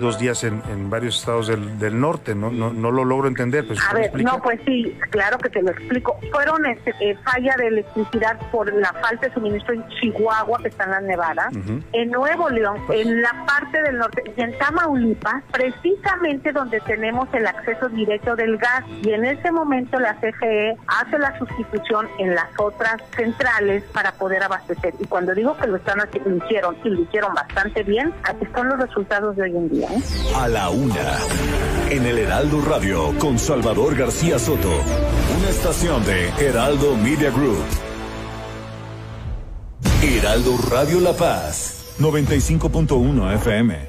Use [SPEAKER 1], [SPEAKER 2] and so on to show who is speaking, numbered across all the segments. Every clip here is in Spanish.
[SPEAKER 1] dos días en, en varios estados del, del norte, ¿no? No, no lo logro entender. Pues,
[SPEAKER 2] A
[SPEAKER 1] ¿me
[SPEAKER 2] ver, no, pues sí, claro que te lo explico. Fueron este, eh, falla de electricidad por la falta de suministro en Chihuahua, que está en la Nevada,
[SPEAKER 1] Ujú.
[SPEAKER 2] en Nuevo León, en la parte del norte y en Tamaulipas, precisamente donde tenemos el acceso directo del gas. Y en ese momento la CFE hace la sustitución en las otras centrales para poder abastecer. Y cuando digo que lo están haciendo, lo hicieron y lo hicieron bastante bien, aquí están los resultados de hoy en
[SPEAKER 3] A la una. En el Heraldo Radio con Salvador García Soto. Una estación de Heraldo Media Group. Heraldo Radio La Paz. 95.1 FM.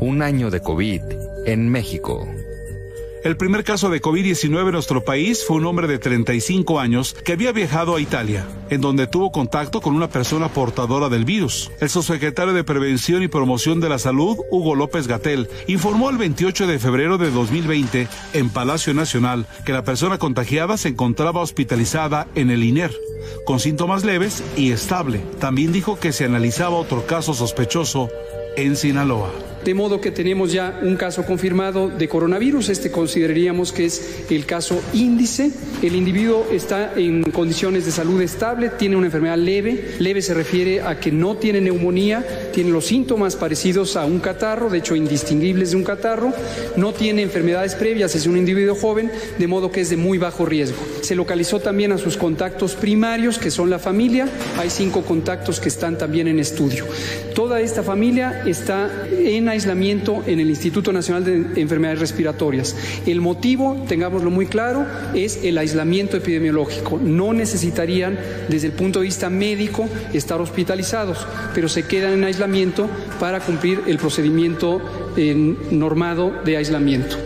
[SPEAKER 4] Un año de COVID en México.
[SPEAKER 5] El primer caso de COVID-19 en nuestro país fue un hombre de 35 años que había viajado a Italia, en donde tuvo contacto con una persona portadora del virus. El subsecretario de Prevención y Promoción de la Salud, Hugo López Gatel, informó el 28 de febrero de 2020 en Palacio Nacional que la persona contagiada se encontraba hospitalizada en el INER, con síntomas leves y estable. También dijo que se analizaba otro caso sospechoso en Sinaloa.
[SPEAKER 6] De modo que tenemos ya un caso confirmado de coronavirus. Este consideraríamos que es el caso índice. El individuo está en condiciones de salud estable, tiene una enfermedad leve. Leve se refiere a que no tiene neumonía, tiene los síntomas parecidos a un catarro, de hecho indistinguibles de un catarro. No tiene enfermedades previas, es un individuo joven, de modo que es de muy bajo riesgo. Se localizó también a sus contactos primarios, que son la familia. Hay cinco contactos que están también en estudio. Toda esta familia está en aislamiento en el Instituto Nacional de Enfermedades Respiratorias. El motivo, tengámoslo muy claro, es el aislamiento epidemiológico. No necesitarían, desde el punto de vista médico, estar hospitalizados, pero se quedan en aislamiento para cumplir el procedimiento eh, normado de aislamiento.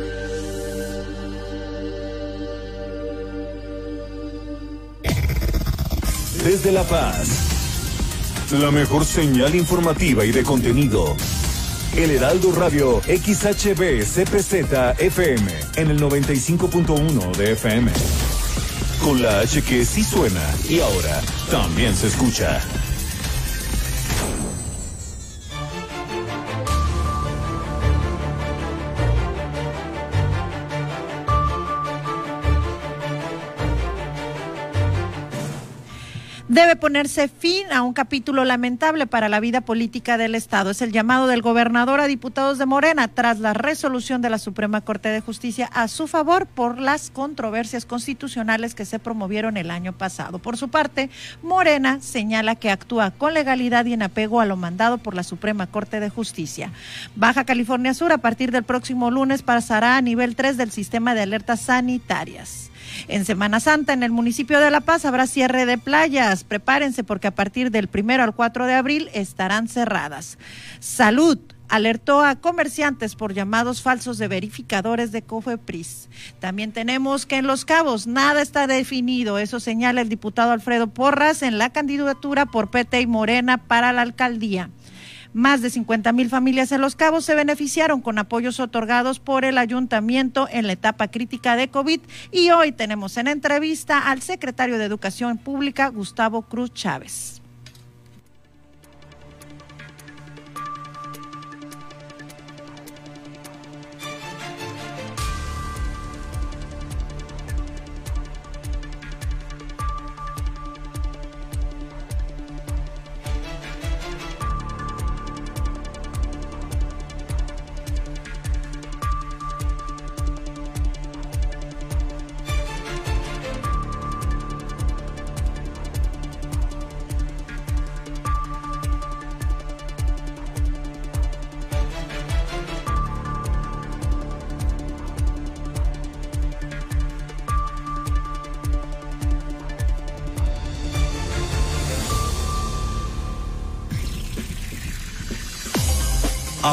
[SPEAKER 3] Desde La Paz. La mejor señal informativa y de contenido. El Heraldo Radio XHB CPZ FM en el 95.1 de FM. Con la H que sí suena y ahora también se escucha.
[SPEAKER 7] Debe ponerse fin a un capítulo lamentable para la vida política del Estado. Es el llamado del gobernador a diputados de Morena tras la resolución de la Suprema Corte de Justicia a su favor por las controversias constitucionales que se promovieron el año pasado. Por su parte, Morena señala que actúa con legalidad y en apego a lo mandado por la Suprema Corte de Justicia. Baja California Sur a partir del próximo lunes pasará a nivel 3 del sistema de alertas sanitarias. En Semana Santa, en el municipio de La Paz, habrá cierre de playas. Prepárense porque a partir del primero al 4 de abril estarán cerradas. Salud alertó a comerciantes por llamados falsos de verificadores de Cofepris. También tenemos que en Los Cabos nada está definido, eso señala el diputado Alfredo Porras en la candidatura por PT y Morena para la alcaldía. Más de 50 mil familias en Los Cabos se beneficiaron con apoyos otorgados por el ayuntamiento en la etapa crítica de COVID y hoy tenemos en entrevista al secretario de Educación Pública, Gustavo Cruz Chávez.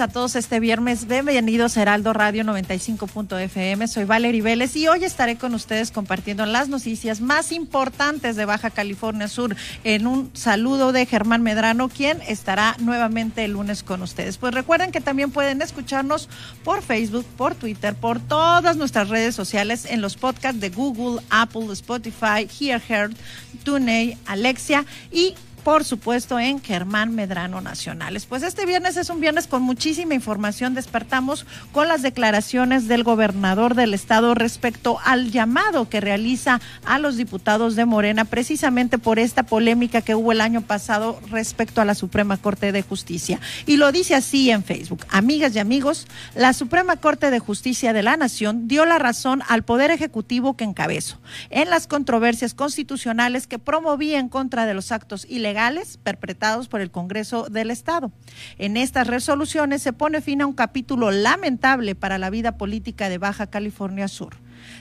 [SPEAKER 7] A todos este viernes. Bienvenidos a Heraldo Radio 95.fm. Soy Valerie Vélez y hoy estaré con ustedes compartiendo las noticias más importantes de Baja California Sur en un saludo de Germán Medrano, quien estará nuevamente el lunes con ustedes. Pues recuerden que también pueden escucharnos por Facebook, por Twitter, por todas nuestras redes sociales en los podcasts de Google, Apple, Spotify, Hear Heard, TuneIn, Alexia y por supuesto, en Germán Medrano Nacionales. Pues este viernes es un viernes con muchísima información. Despertamos con las declaraciones del gobernador del estado respecto al llamado que realiza a los diputados de Morena, precisamente por esta polémica que hubo el año pasado respecto a la Suprema Corte de Justicia. Y lo dice así en Facebook. Amigas y amigos, la Suprema Corte de Justicia de la Nación dio la razón al Poder Ejecutivo que encabezo en las controversias constitucionales que promovía en contra de los actos ilegales legales perpetrados por el Congreso del Estado. En estas resoluciones se pone fin a un capítulo lamentable para la vida política de Baja California Sur.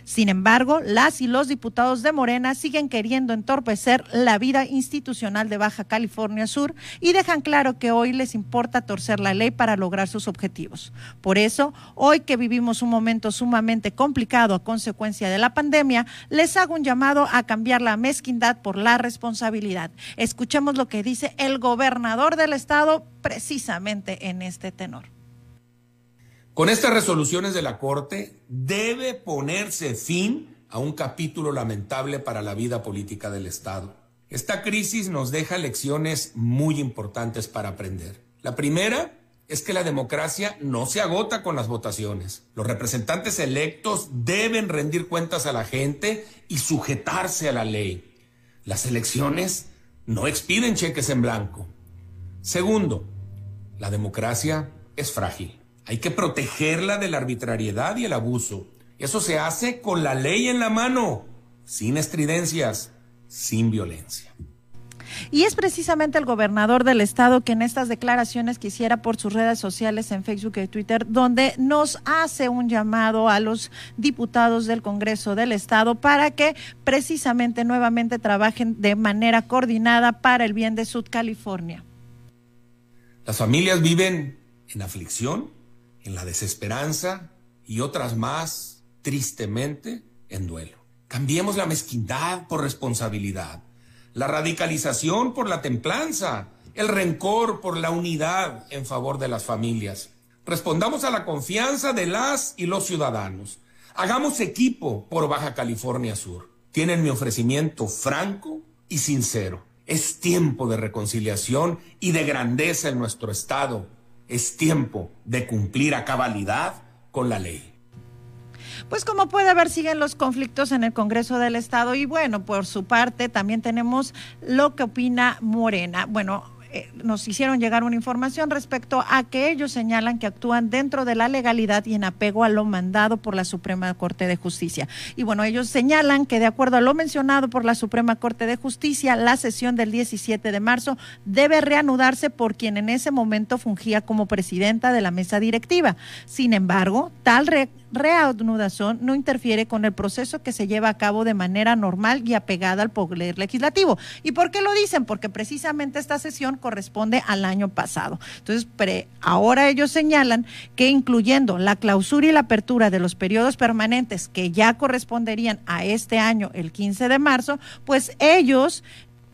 [SPEAKER 7] Sin embargo, las y los diputados de Morena siguen queriendo entorpecer la vida institucional de Baja California Sur y dejan claro que hoy les importa torcer la ley para lograr sus objetivos. Por eso, hoy que vivimos un momento sumamente complicado a consecuencia de la pandemia, les hago un llamado a cambiar la mezquindad por la responsabilidad. Escuchemos lo que dice el gobernador del estado precisamente en este tenor.
[SPEAKER 8] Con estas resoluciones de la Corte debe ponerse fin a un capítulo lamentable para la vida política del Estado. Esta crisis nos deja lecciones muy importantes para aprender. La primera es que la democracia no se agota con las votaciones. Los representantes electos deben rendir cuentas a la gente y sujetarse a la ley. Las elecciones no expiden cheques en blanco. Segundo, la democracia es frágil. Hay que protegerla de la arbitrariedad y el abuso. Eso se hace con la ley en la mano, sin estridencias, sin violencia.
[SPEAKER 7] Y es precisamente el gobernador del estado que en estas declaraciones que hiciera por sus redes sociales en Facebook y Twitter, donde nos hace un llamado a los diputados del Congreso del estado para que precisamente nuevamente trabajen de manera coordinada para el bien de Sud California.
[SPEAKER 8] Las familias viven en aflicción en la desesperanza y otras más, tristemente, en duelo. Cambiemos la mezquindad por responsabilidad, la radicalización por la templanza, el rencor por la unidad en favor de las familias. Respondamos a la confianza de las y los ciudadanos. Hagamos equipo por Baja California Sur. Tienen mi ofrecimiento franco y sincero. Es tiempo de reconciliación y de grandeza en nuestro Estado es tiempo de cumplir a cabalidad con la ley.
[SPEAKER 7] Pues como puede ver, siguen los conflictos en el Congreso del Estado y bueno, por su parte también tenemos lo que opina Morena. Bueno, eh, nos hicieron llegar una información respecto a que ellos señalan que actúan dentro de la legalidad y en apego a lo mandado por la Suprema Corte de Justicia. Y bueno, ellos señalan que de acuerdo a lo mencionado por la Suprema Corte de Justicia, la sesión del 17 de marzo debe reanudarse por quien en ese momento fungía como presidenta de la mesa directiva. Sin embargo, tal re reanudación no interfiere con el proceso que se lleva a cabo de manera normal y apegada al poder legislativo. ¿Y por qué lo dicen? Porque precisamente esta sesión corresponde al año pasado. Entonces, ahora ellos señalan que incluyendo la clausura y la apertura de los periodos permanentes que ya corresponderían a este año, el 15 de marzo, pues ellos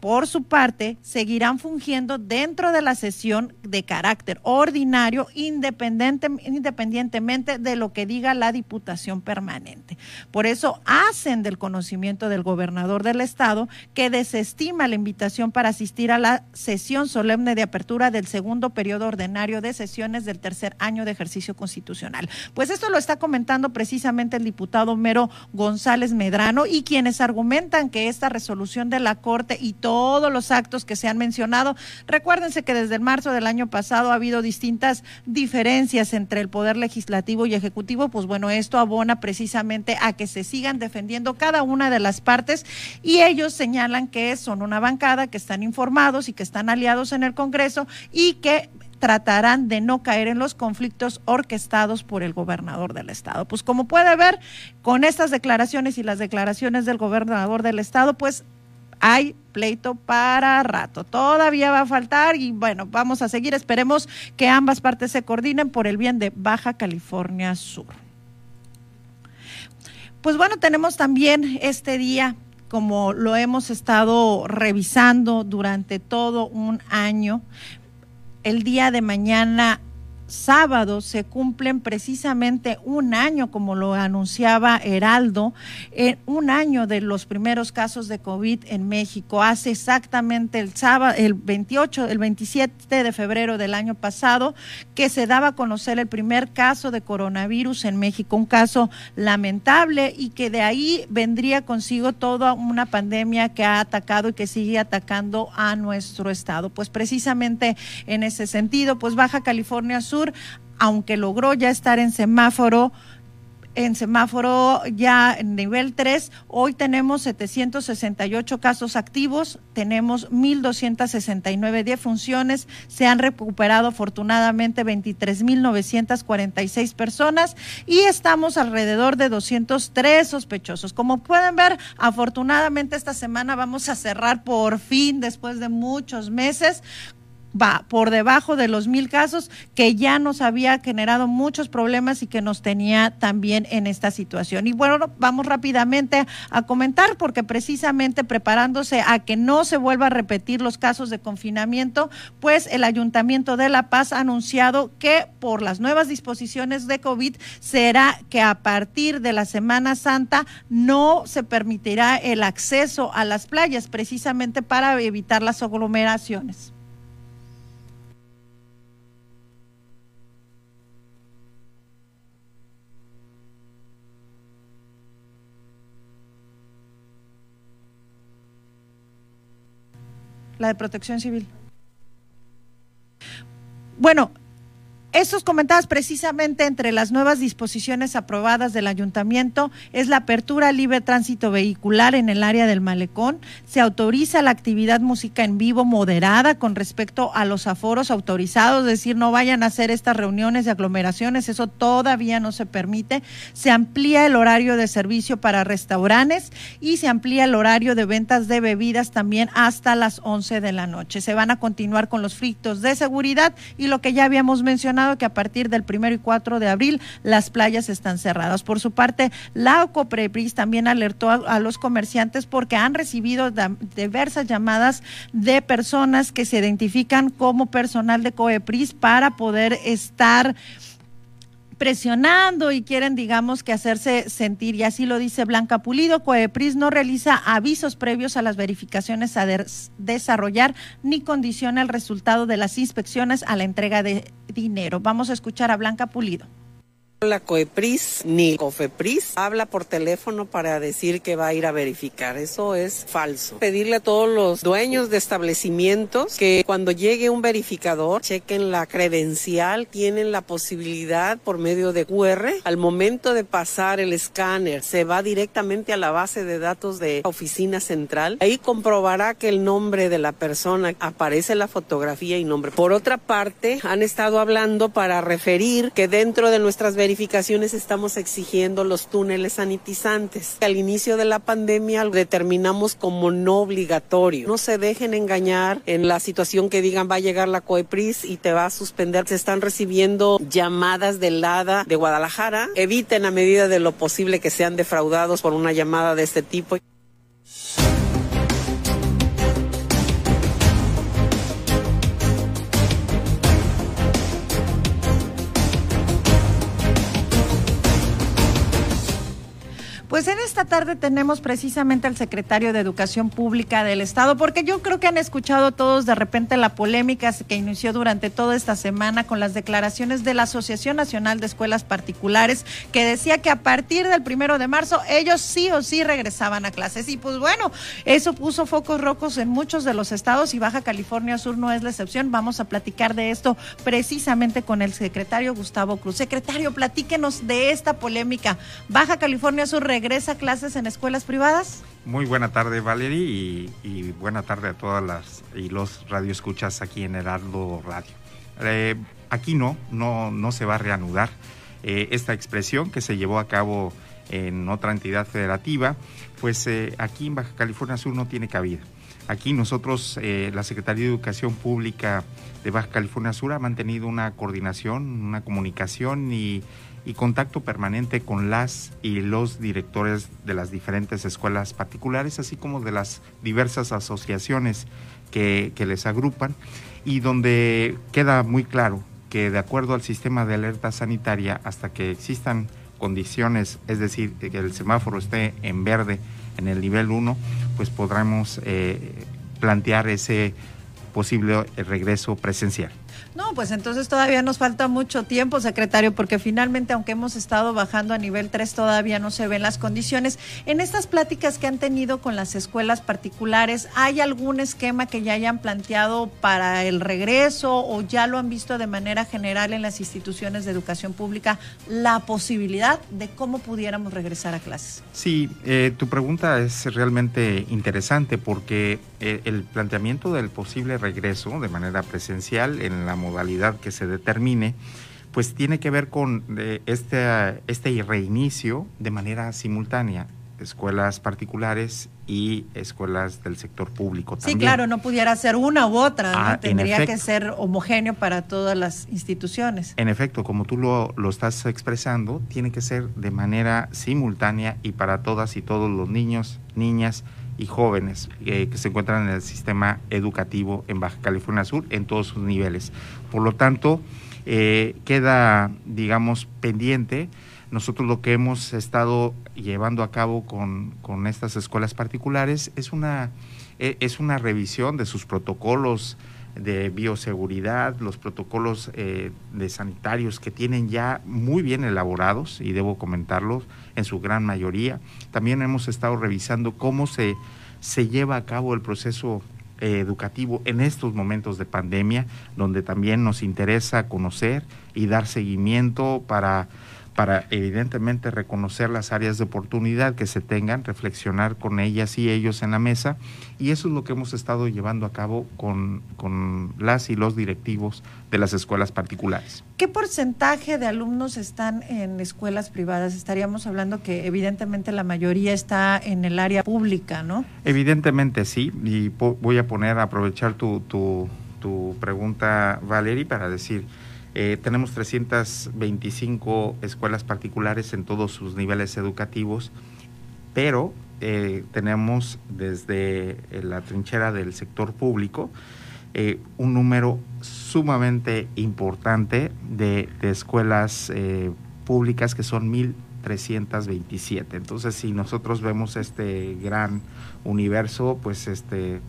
[SPEAKER 7] por su parte, seguirán fungiendo dentro de la sesión de carácter ordinario, independiente, independientemente de lo que diga la Diputación Permanente. Por eso hacen del conocimiento del gobernador del Estado que desestima la invitación para asistir a la sesión solemne de apertura del segundo periodo ordinario de sesiones del tercer año de ejercicio constitucional. Pues esto lo está comentando precisamente el diputado Mero González Medrano y quienes argumentan que esta resolución de la Corte y todo todos los actos que se han mencionado. Recuérdense que desde el marzo del año pasado ha habido distintas diferencias entre el Poder Legislativo y Ejecutivo. Pues bueno, esto abona precisamente a que se sigan defendiendo cada una de las partes y ellos señalan que son una bancada, que están informados y que están aliados en el Congreso y que tratarán de no caer en los conflictos orquestados por el gobernador del estado. Pues como puede ver, con estas declaraciones y las declaraciones del gobernador del estado, pues hay pleito para rato. Todavía va a faltar y bueno, vamos a seguir. Esperemos que ambas partes se coordinen por el bien de Baja California Sur. Pues bueno, tenemos también este día como lo hemos estado revisando durante todo un año, el día de mañana sábado se cumplen precisamente un año, como lo anunciaba Heraldo, en un año de los primeros casos de COVID en México. Hace exactamente el sábado, el 28, el 27 de febrero del año pasado, que se daba a conocer el primer caso de coronavirus en México, un caso lamentable y que de ahí vendría consigo toda una pandemia que ha atacado y que sigue atacando a nuestro estado. Pues precisamente en ese sentido, pues Baja California Sur aunque logró ya estar en semáforo, en semáforo ya en nivel 3. Hoy tenemos 768 casos activos, tenemos 1.269 defunciones, se han recuperado afortunadamente 23.946 personas y estamos alrededor de 203 sospechosos. Como pueden ver, afortunadamente esta semana vamos a cerrar por fin, después de muchos meses, va por debajo de los mil casos, que ya nos había generado muchos problemas y que nos tenía también en esta situación. Y bueno, vamos rápidamente a comentar, porque precisamente preparándose a que no se vuelva a repetir los casos de confinamiento, pues el Ayuntamiento de La Paz ha anunciado que por las nuevas disposiciones de COVID será que a partir de la Semana Santa no se permitirá el acceso a las playas, precisamente para evitar las aglomeraciones. La de protección civil. Bueno, estos comentados precisamente entre las nuevas disposiciones aprobadas del ayuntamiento es la apertura libre tránsito vehicular en el área del malecón. Se autoriza la actividad música en vivo moderada con respecto a los aforos autorizados, es decir, no vayan a hacer estas reuniones de aglomeraciones, eso todavía no se permite. Se amplía el horario de servicio para restaurantes y se amplía el horario de ventas de bebidas también hasta las 11 de la noche. Se van a continuar con los fritos de seguridad y lo que ya habíamos mencionado que a partir del primero y 4 de abril las playas están cerradas. Por su parte, la OCOPREPRIS también alertó a, los comerciantes porque han recibido diversas llamadas de personas que se identifican como personal de COEPRIS para poder estar presionando y quieren, digamos, que hacerse sentir, y así lo dice Blanca Pulido, Coepris no realiza avisos previos a las verificaciones a desarrollar ni condiciona el resultado de las inspecciones a la entrega de dinero. Vamos a escuchar a Blanca Pulido.
[SPEAKER 9] La COEPRIS ni COFEPRIS habla por teléfono para decir que va a ir a verificar. Eso es falso. Pedirle a todos los dueños de establecimientos que cuando llegue un verificador chequen la credencial, tienen la posibilidad por medio de QR. Al momento de pasar el escáner, se va directamente a la base de datos de oficina central. Ahí comprobará que el nombre de la persona aparece la fotografía y nombre. Por otra parte, han estado hablando para referir que dentro de nuestras verificaciones estamos exigiendo los túneles sanitizantes. Al inicio de la pandemia lo determinamos como no obligatorio. No se dejen engañar en la situación que digan va a llegar la COEPRIS y te va a suspender. Se están recibiendo llamadas del LADA de Guadalajara. Eviten a medida de lo posible que sean defraudados por una llamada de este tipo.
[SPEAKER 7] Pues en esta tarde tenemos precisamente al secretario de Educación Pública del Estado, porque yo creo que han escuchado todos de repente la polémica que inició durante toda esta semana con las declaraciones de la Asociación Nacional de Escuelas Particulares, que decía que a partir del primero de marzo ellos sí o sí regresaban a clases. Y pues bueno, eso puso focos rojos en muchos de los estados y Baja California Sur no es la excepción. Vamos a platicar de esto precisamente con el secretario Gustavo Cruz. Secretario, platíquenos de esta polémica. Baja California Sur regresa regresa clases en escuelas privadas?
[SPEAKER 10] Muy buena tarde, Valerie, y, buena tarde a todas las y los radioescuchas aquí en Heraldo Radio. Eh, aquí no, no, no se va a reanudar eh, esta expresión que se llevó a cabo en otra entidad federativa, pues eh, aquí en Baja California Sur no tiene cabida. Aquí nosotros, eh, la Secretaría de Educación Pública de Baja California Sur ha mantenido una coordinación, una comunicación y, contacto permanente con las y los directores de las diferentes escuelas particulares, así como de las diversas asociaciones que, que les agrupan y donde queda muy claro que de acuerdo al sistema de alerta sanitaria, hasta que existan condiciones, es decir, que el semáforo esté en verde en el nivel 1, pues podremos eh, plantear ese posible regreso presencial.
[SPEAKER 7] No, pues entonces todavía nos falta mucho tiempo, secretario, porque finalmente, aunque hemos estado bajando a nivel 3, todavía no se ven las condiciones. En estas pláticas que han tenido con las escuelas particulares, ¿hay algún esquema que ya hayan planteado para el regreso o ya lo han visto de manera general en las instituciones de educación pública la posibilidad de cómo pudiéramos regresar a clases?
[SPEAKER 10] Sí, eh, tu pregunta es realmente interesante porque eh, el planteamiento del posible regreso de manera presencial en la modalidad que se determine, pues tiene que ver con eh, este, este reinicio de manera simultánea escuelas particulares y escuelas del sector público
[SPEAKER 7] también. Sí, claro, no pudiera ser una u otra, ah, tendría que ser homogéneo para todas las instituciones.
[SPEAKER 10] En efecto, como tú lo, lo, estás expresando, tiene que ser de manera simultánea y para todas y todos los niños, niñas y jóvenes eh, que se encuentran en el sistema educativo en Baja California Sur en todos sus niveles. Por lo tanto, eh, queda, digamos, pendiente. Nosotros lo que hemos estado llevando a cabo con, con estas escuelas particulares es una, eh, es una revisión de sus protocolos de bioseguridad, los protocolos de sanitarios que tienen ya muy bien elaborados, y debo comentarlos, en su gran mayoría. También hemos estado revisando cómo se, se lleva a cabo el proceso eh, educativo en estos momentos de pandemia, donde también nos interesa conocer y dar seguimiento para para evidentemente reconocer las áreas de oportunidad que se tengan, reflexionar con ellas y ellos en la mesa, y eso es lo que hemos estado llevando a cabo con, con las y los directivos de las escuelas particulares.
[SPEAKER 7] ¿Qué porcentaje de alumnos están en escuelas privadas? Estaríamos hablando que evidentemente la mayoría está en el área pública, ¿no?
[SPEAKER 10] Evidentemente sí, y voy a poner, a aprovechar tu, tu, tu pregunta, Valerie, para decir, eh, tenemos 325 escuelas particulares en todos sus niveles educativos, pero eh, tenemos desde eh, la trinchera del sector público un número sumamente importante de escuelas públicas que son 1.327. Entonces, si nosotros vemos este gran universo, pues este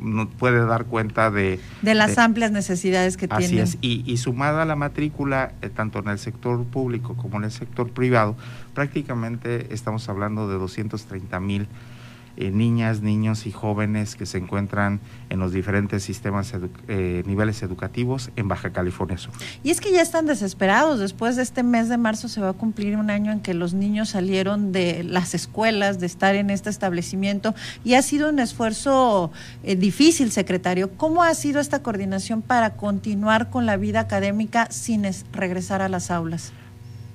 [SPEAKER 10] no puede dar cuenta de...
[SPEAKER 7] De las amplias necesidades que
[SPEAKER 10] así
[SPEAKER 7] tienen.
[SPEAKER 10] Y, sumada a la matrícula, eh, tanto en el sector público como en el sector privado, prácticamente estamos hablando de 230 mil eh, niñas, niños y jóvenes que se encuentran en los diferentes sistemas, eh, niveles educativos en Baja California Sur.
[SPEAKER 7] Y es que ya están desesperados. Después de este mes de marzo se va a cumplir un año en que los niños salieron de las escuelas, de estar en este establecimiento, y ha sido un esfuerzo eh, difícil, secretario. ¿Cómo ha sido esta coordinación para continuar con la vida académica sin regresar a las aulas?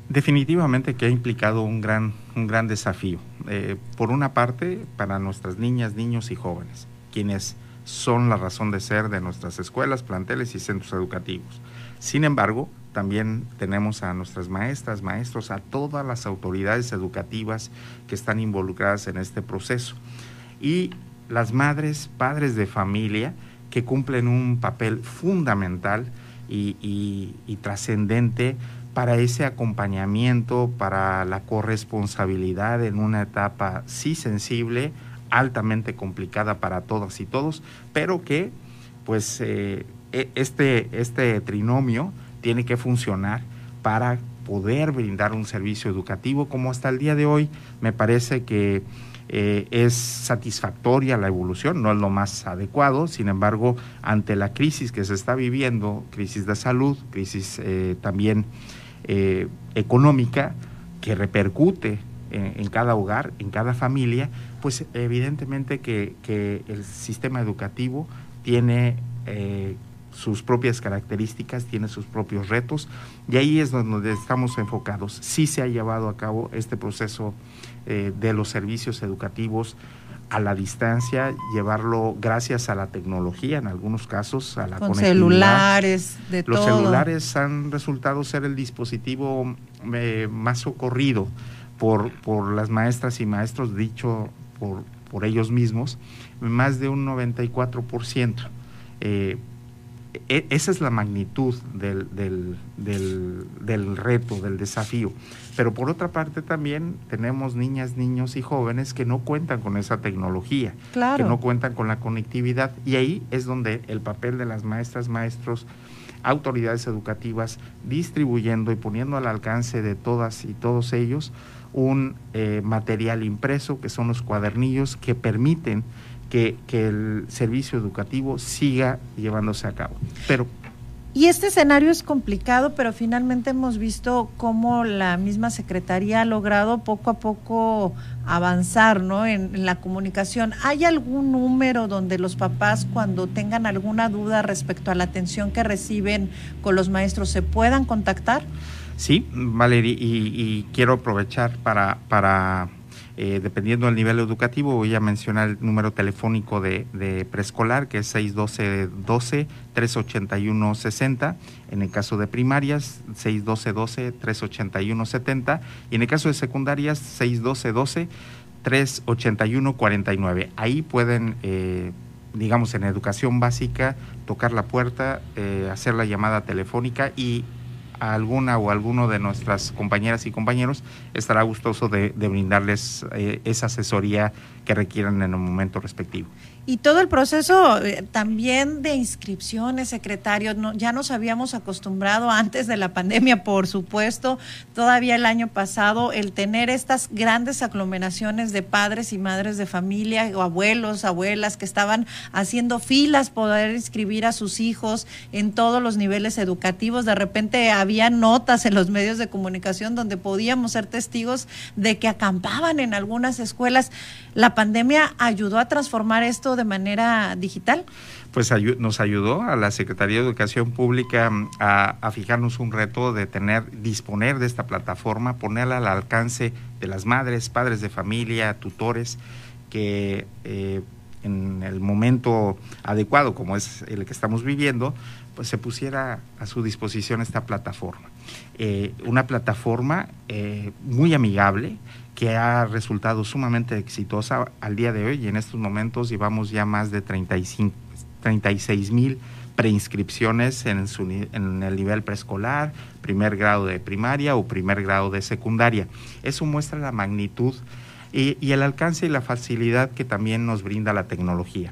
[SPEAKER 10] Definitivamente que ha implicado un gran, un gran desafío. Eh, por una parte, para nuestras niñas, niños y jóvenes, quienes son la razón de ser de nuestras escuelas, planteles y centros educativos. Sin embargo, también tenemos a nuestras maestras, maestros, a todas las autoridades educativas que están involucradas en este proceso. Y las madres, padres de familia, que cumplen un papel fundamental y trascendente para ese acompañamiento, para la corresponsabilidad en una etapa sí sensible, altamente complicada para todas y todos, pero que pues eh, e, este, este trinomio tiene que funcionar para poder brindar un servicio educativo como hasta el día de hoy me parece que eh, es satisfactoria la evolución, no es lo más adecuado, sin embargo, ante la crisis que se está viviendo, crisis de salud, crisis eh, también eh, económica que repercute en, cada hogar, en cada familia, pues evidentemente que, el sistema educativo tiene eh, sus propias características, tiene sus propios retos y ahí es donde estamos enfocados. Sí se ha llevado a cabo este proceso eh, de los servicios educativos a la distancia, llevarlo gracias a la tecnología, en algunos casos a la
[SPEAKER 7] Con celulares, de
[SPEAKER 10] Los celulares han resultado ser el dispositivo eh, más socorrido por, por las maestras y maestros, dicho por, por ellos mismos, más de un 94%. Eh, e, esa es la magnitud del, del, del, reto, del desafío. Pero por otra parte también tenemos niñas, niños y jóvenes que no cuentan con esa tecnología, que no cuentan con la conectividad. Y ahí es donde el papel de las maestras, maestros, autoridades educativas, distribuyendo y poniendo al alcance de todas y todos ellos un eh, material impreso, que son los cuadernillos que permiten que, el servicio educativo siga llevándose a cabo. Pero
[SPEAKER 7] y este escenario es complicado, pero finalmente hemos visto cómo la misma Secretaría ha logrado poco a poco avanzar ¿no? en, la comunicación. ¿Hay algún número donde los papás cuando tengan alguna duda respecto a la atención que reciben con los maestros se puedan contactar?
[SPEAKER 10] Sí, Valeria, y, quiero aprovechar para, para eh, dependiendo del nivel educativo, voy a mencionar el número telefónico de, preescolar, que es 612-12-381-60. En el caso de primarias, 612-12-381-70. Y en el caso de secundarias, 612-12-381-49. Ahí pueden... Eh, digamos, en educación básica, tocar la puerta, eh, hacer la llamada telefónica y alguna o alguno de nuestras compañeras y compañeros estará gustoso de, brindarles eh, esa asesoría que requieran en el momento respectivo.
[SPEAKER 7] Y todo el proceso eh, también de inscripciones, secretario, ya nos habíamos acostumbrado antes de la pandemia, por supuesto, todavía el año pasado, el tener estas grandes aglomeraciones de padres y madres de familia o abuelos, abuelas que estaban haciendo filas poder inscribir a sus hijos en todos los niveles educativos. De repente había notas en los medios de comunicación donde podíamos ser testigos de que acampaban en algunas escuelas. La pandemia ayudó a transformar esto de manera digital?
[SPEAKER 10] Pues nos ayudó a la Secretaría de Educación Pública mm, a, fijarnos un reto de tener, disponer de esta plataforma, ponerla al alcance de las madres, padres de familia, tutores, que eh, en el momento adecuado, como es el que estamos viviendo, pues se pusiera a su disposición esta plataforma. Eh, una plataforma eh, muy amigable, que ha resultado sumamente exitosa al día de hoy y en estos momentos llevamos ya más de 35, 36 mil preinscripciones en, el nivel preescolar, primer grado de primaria o primer grado de secundaria. Eso muestra la magnitud y, el alcance y la facilidad que también nos brinda la tecnología.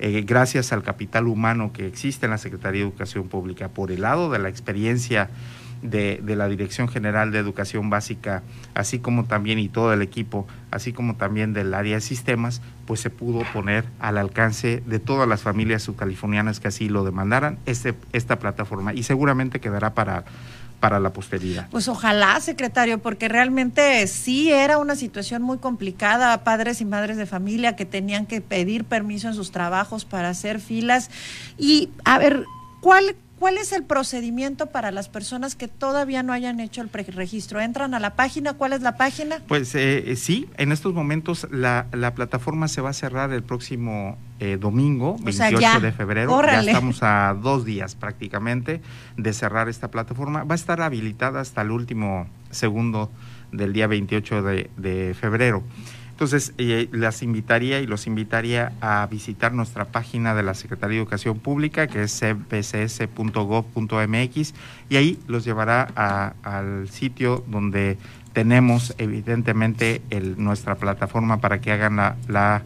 [SPEAKER 10] Eh, gracias al capital humano que existe en la Secretaría de Educación Pública, por el lado de la experiencia de, la Dirección General de Educación Básica, así como también y todo el equipo, así como también del área de sistemas, pues se pudo poner al alcance de todas las familias subcalifornianas que así lo demandaran este, esta plataforma y seguramente quedará para para la posteridad.
[SPEAKER 7] Pues ojalá, secretario, porque realmente sí era una situación muy complicada, padres y madres de familia que tenían que pedir permiso en sus trabajos para hacer filas. Y a ver, ¿cuál ¿Cuál es el procedimiento para las personas que todavía no hayan hecho el preregistro? ¿Entran a la página? ¿Cuál es la página?
[SPEAKER 10] Pues eh, eh, sí, en estos momentos la, plataforma se va a cerrar el próximo eh, domingo, 28 de febrero. Ya estamos a dos días prácticamente de cerrar esta plataforma. Va a estar habilitada hasta el último segundo del día 28 de, de febrero. Entonces, eh, las invitaría y los invitaría a visitar nuestra página de la Secretaría de Educación Pública, que es cpcs.gov.mx, y ahí los llevará al sitio donde tenemos evidentemente nuestra plataforma para que hagan la,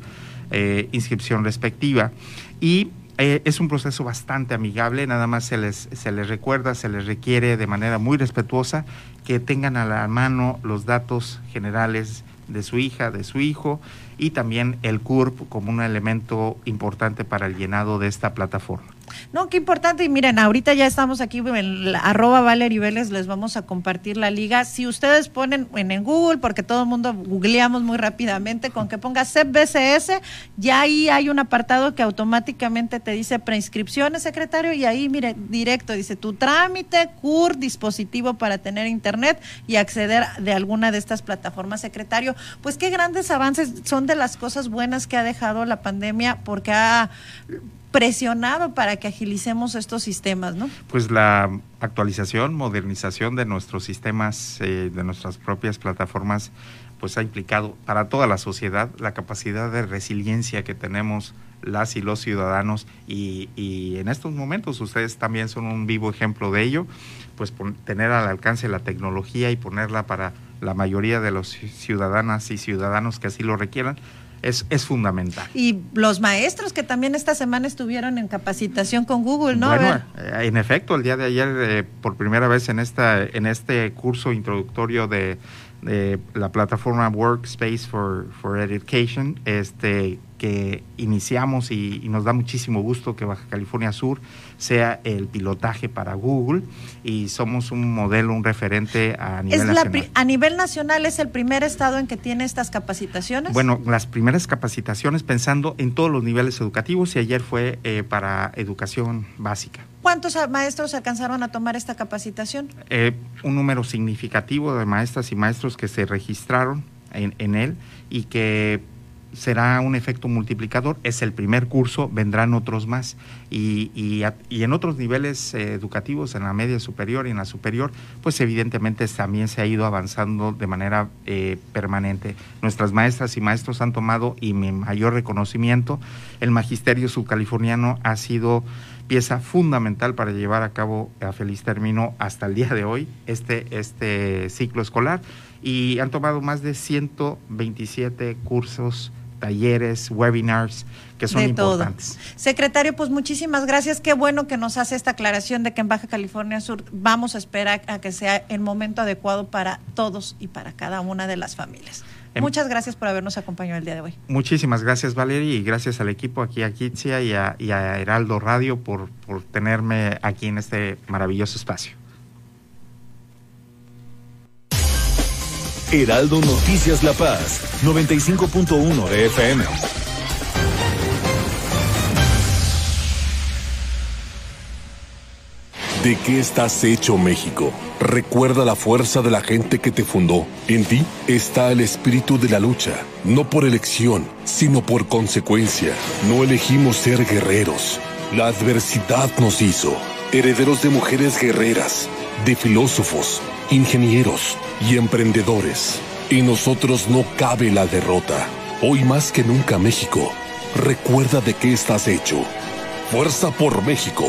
[SPEAKER 10] eh, inscripción respectiva. Y eh, es un proceso bastante amigable, nada más se les, se les recuerda, se les requiere de manera muy respetuosa que tengan a la mano los datos generales de su hija, de su hijo y también el CURP como un elemento importante para el llenado de esta plataforma.
[SPEAKER 7] No, qué importante. Y miren, ahorita ya estamos aquí en arroba Valerie Vélez, les vamos a compartir la liga. Si ustedes ponen en, Google, porque todo el mundo googleamos muy rápidamente, con que ponga CEP-BCS, ya ahí hay un apartado que automáticamente te dice preinscripciones, secretario, y ahí, mire, directo, dice tu trámite, CUR, dispositivo para tener internet y acceder de alguna de estas plataformas, secretario. Pues qué grandes avances son de las cosas buenas que ha dejado la pandemia, porque ha presionado para que agilicemos estos sistemas, ¿no?
[SPEAKER 10] Pues la actualización, modernización de nuestros sistemas, eh, de nuestras propias plataformas, pues ha implicado para toda la sociedad la capacidad de resiliencia que tenemos las y los ciudadanos y, en estos momentos ustedes también son un vivo ejemplo de ello, pues tener al alcance la tecnología y ponerla para la mayoría de los ciudadanas y ciudadanos que así lo requieran, es, es, fundamental.
[SPEAKER 7] Y los maestros que también esta semana estuvieron en capacitación con Google, ¿no?
[SPEAKER 10] Bueno, eh, en efecto, el día de ayer, eh, por primera vez en, esta, en este curso introductorio de, de la plataforma Workspace for, for Education, este, que iniciamos y, y, nos da muchísimo gusto que Baja California Sur sea el pilotaje para Google y somos un modelo, un referente a nivel
[SPEAKER 7] es
[SPEAKER 10] nacional.
[SPEAKER 7] a nivel nacional es el primer estado en que tiene estas capacitaciones.
[SPEAKER 10] Bueno, las primeras capacitaciones pensando en todos los niveles educativos y ayer fue eh, para educación básica.
[SPEAKER 7] ¿Cuántos maestros alcanzaron a tomar esta capacitación?
[SPEAKER 10] Eh, un número significativo de maestras y maestros que se registraron en, en él y que será un efecto multiplicador. Es el primer curso, vendrán otros más. Y, y, en otros niveles eh, educativos, en la media superior y en la superior, pues evidentemente también se ha ido avanzando de manera eh, permanente. Nuestras maestras y maestros han tomado, y mi mayor reconocimiento, el magisterio subcaliforniano ha sido pieza fundamental para llevar a cabo a feliz término hasta el día de hoy este, este ciclo escolar y han tomado más de 127 cursos talleres, webinars, que son
[SPEAKER 7] de
[SPEAKER 10] importantes.
[SPEAKER 7] Todo. Secretario, pues muchísimas gracias. Qué bueno que nos hace esta aclaración de que en Baja California Sur vamos a esperar a que sea el momento adecuado para todos y para cada una de las familias. Muchas gracias por habernos acompañado el día de hoy.
[SPEAKER 10] Muchísimas gracias, Valeria, y gracias al equipo aquí a Kitsia y a, y a Heraldo Radio por, por tenerme aquí en este maravilloso espacio.
[SPEAKER 3] Heraldo Noticias La Paz, 95.1 de FM.
[SPEAKER 11] ¿De qué estás hecho México? Recuerda la fuerza de la gente que te fundó. En ti está el espíritu de la lucha, no por elección, sino por consecuencia. No elegimos ser guerreros. La adversidad nos hizo herederos de mujeres guerreras, de filósofos, ingenieros y emprendedores. En nosotros no cabe la derrota. Hoy más que nunca México, recuerda de qué estás hecho. Fuerza por México.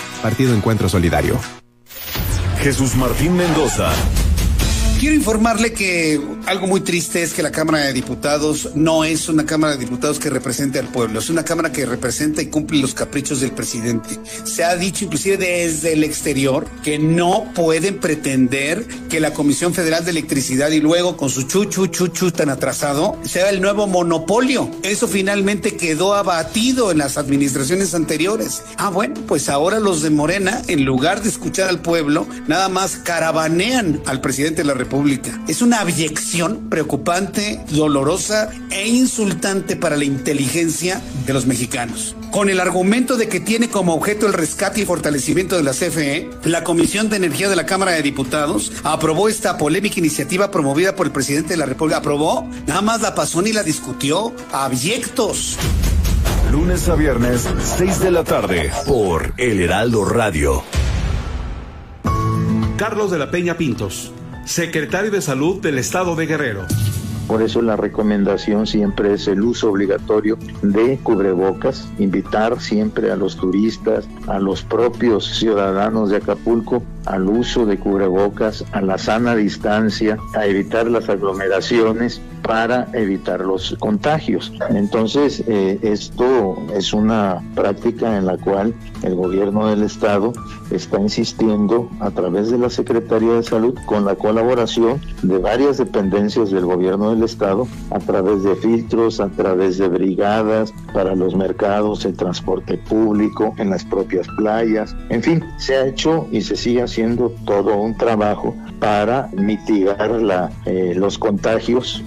[SPEAKER 12] Partido Encuentro Solidario.
[SPEAKER 3] Jesús Martín Mendoza.
[SPEAKER 13] Quiero informarle que algo muy triste es que la Cámara de Diputados no es una Cámara de Diputados que represente al pueblo, es una Cámara que representa y cumple los caprichos del presidente. Se ha dicho inclusive desde el exterior que no pueden pretender que la Comisión Federal de Electricidad y luego con su chuchu chuchu tan atrasado sea el nuevo monopolio. Eso finalmente quedó abatido en las administraciones anteriores. Ah, bueno, pues ahora los de Morena, en lugar de escuchar al pueblo, nada más caravanean al presidente de la República. Es una abyección preocupante, dolorosa e insultante para la inteligencia de los mexicanos. Con el argumento de que tiene como objeto el rescate y fortalecimiento de la CFE, la Comisión de Energía de la Cámara de Diputados aprobó esta polémica iniciativa promovida por el presidente de la República. ¿Aprobó? Nada más la pasó ni la discutió. Abyectos.
[SPEAKER 3] Lunes a viernes, 6 de la tarde, por El Heraldo Radio.
[SPEAKER 5] Carlos de la Peña Pintos secretario de Salud del Estado de Guerrero.
[SPEAKER 14] Por eso la recomendación siempre es el uso obligatorio de cubrebocas, invitar siempre a los turistas, a los propios ciudadanos de Acapulco al uso de cubrebocas, a la sana distancia, a evitar las aglomeraciones para evitar los contagios. Entonces, eh, esto es una práctica en la cual el gobierno del estado está insistiendo a través de la Secretaría de Salud con la colaboración de varias dependencias del gobierno del estado a través de filtros, a través de brigadas para los mercados, el transporte público, en las propias playas. En fin, se ha hecho y se sigue haciendo todo un trabajo para mitigar la, eh, los contagios.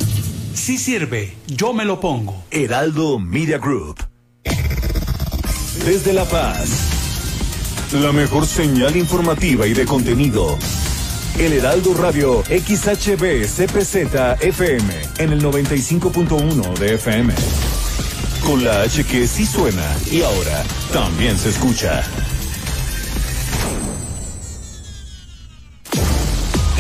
[SPEAKER 15] Sí sirve, yo me lo pongo.
[SPEAKER 3] Heraldo Media Group. Desde La Paz. La mejor señal informativa y de contenido. El Heraldo Radio XHB CPZ FM en el 95.1 de FM. Con la H que sí suena y ahora también se escucha.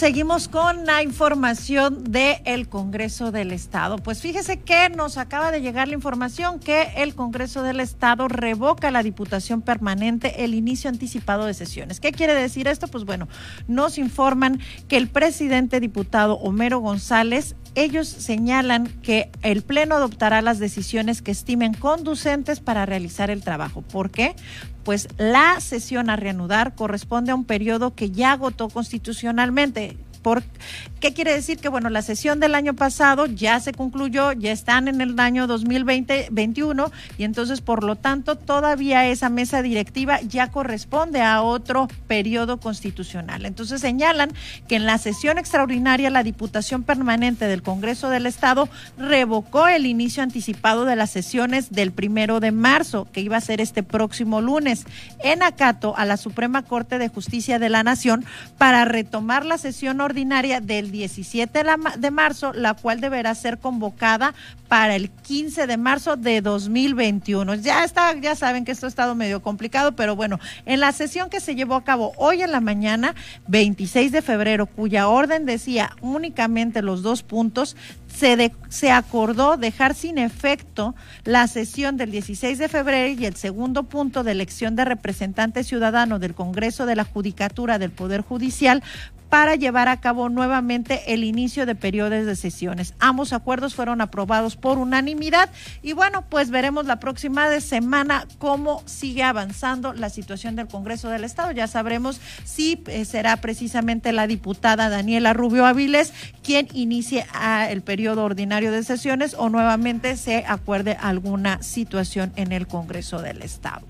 [SPEAKER 7] Seguimos con la información del Congreso del Estado. Pues fíjese que nos acaba de llegar la información que el Congreso del Estado revoca la Diputación Permanente el inicio anticipado de sesiones. ¿Qué quiere decir esto? Pues bueno, nos informan que el presidente diputado Homero González ellos señalan que el Pleno adoptará las decisiones que estimen conducentes para realizar el trabajo. ¿Por qué? Pues la sesión a reanudar corresponde a un periodo que ya agotó constitucionalmente. ¿Por ¿Qué quiere decir? Que bueno, la sesión del año pasado ya se concluyó, ya están en el año 2020-21 y entonces por lo tanto todavía esa mesa directiva ya corresponde a otro periodo constitucional. Entonces señalan que en la sesión extraordinaria la Diputación Permanente del Congreso del Estado revocó el inicio anticipado de las sesiones del primero de marzo, que iba a ser este próximo lunes, en acato a la Suprema Corte de Justicia de la Nación para retomar la sesión ordinaria del 17 de marzo, la cual deberá ser convocada para el 15 de marzo de 2021. Ya está, ya saben que esto ha estado medio complicado, pero bueno, en la sesión que se llevó a cabo hoy en la mañana, 26 de febrero, cuya orden decía únicamente los dos puntos, se, se, acordó dejar sin efecto la sesión del 16 de febrero y el segundo punto de elección de representante ciudadano del Congreso de la Judicatura del Poder Judicial para llevar a cabo nuevamente el inicio de periodos de sesiones. Ambos acuerdos fueron aprobados por unanimidad y bueno, pues veremos la próxima semana cómo sigue avanzando la situación del Congreso del Estado. Ya sabremos si eh, será precisamente la diputada Daniela Rubio Aviles quien inicie ah, el periodo ordinario de sesiones o nuevamente se acuerde alguna situación en el Congreso del Estado.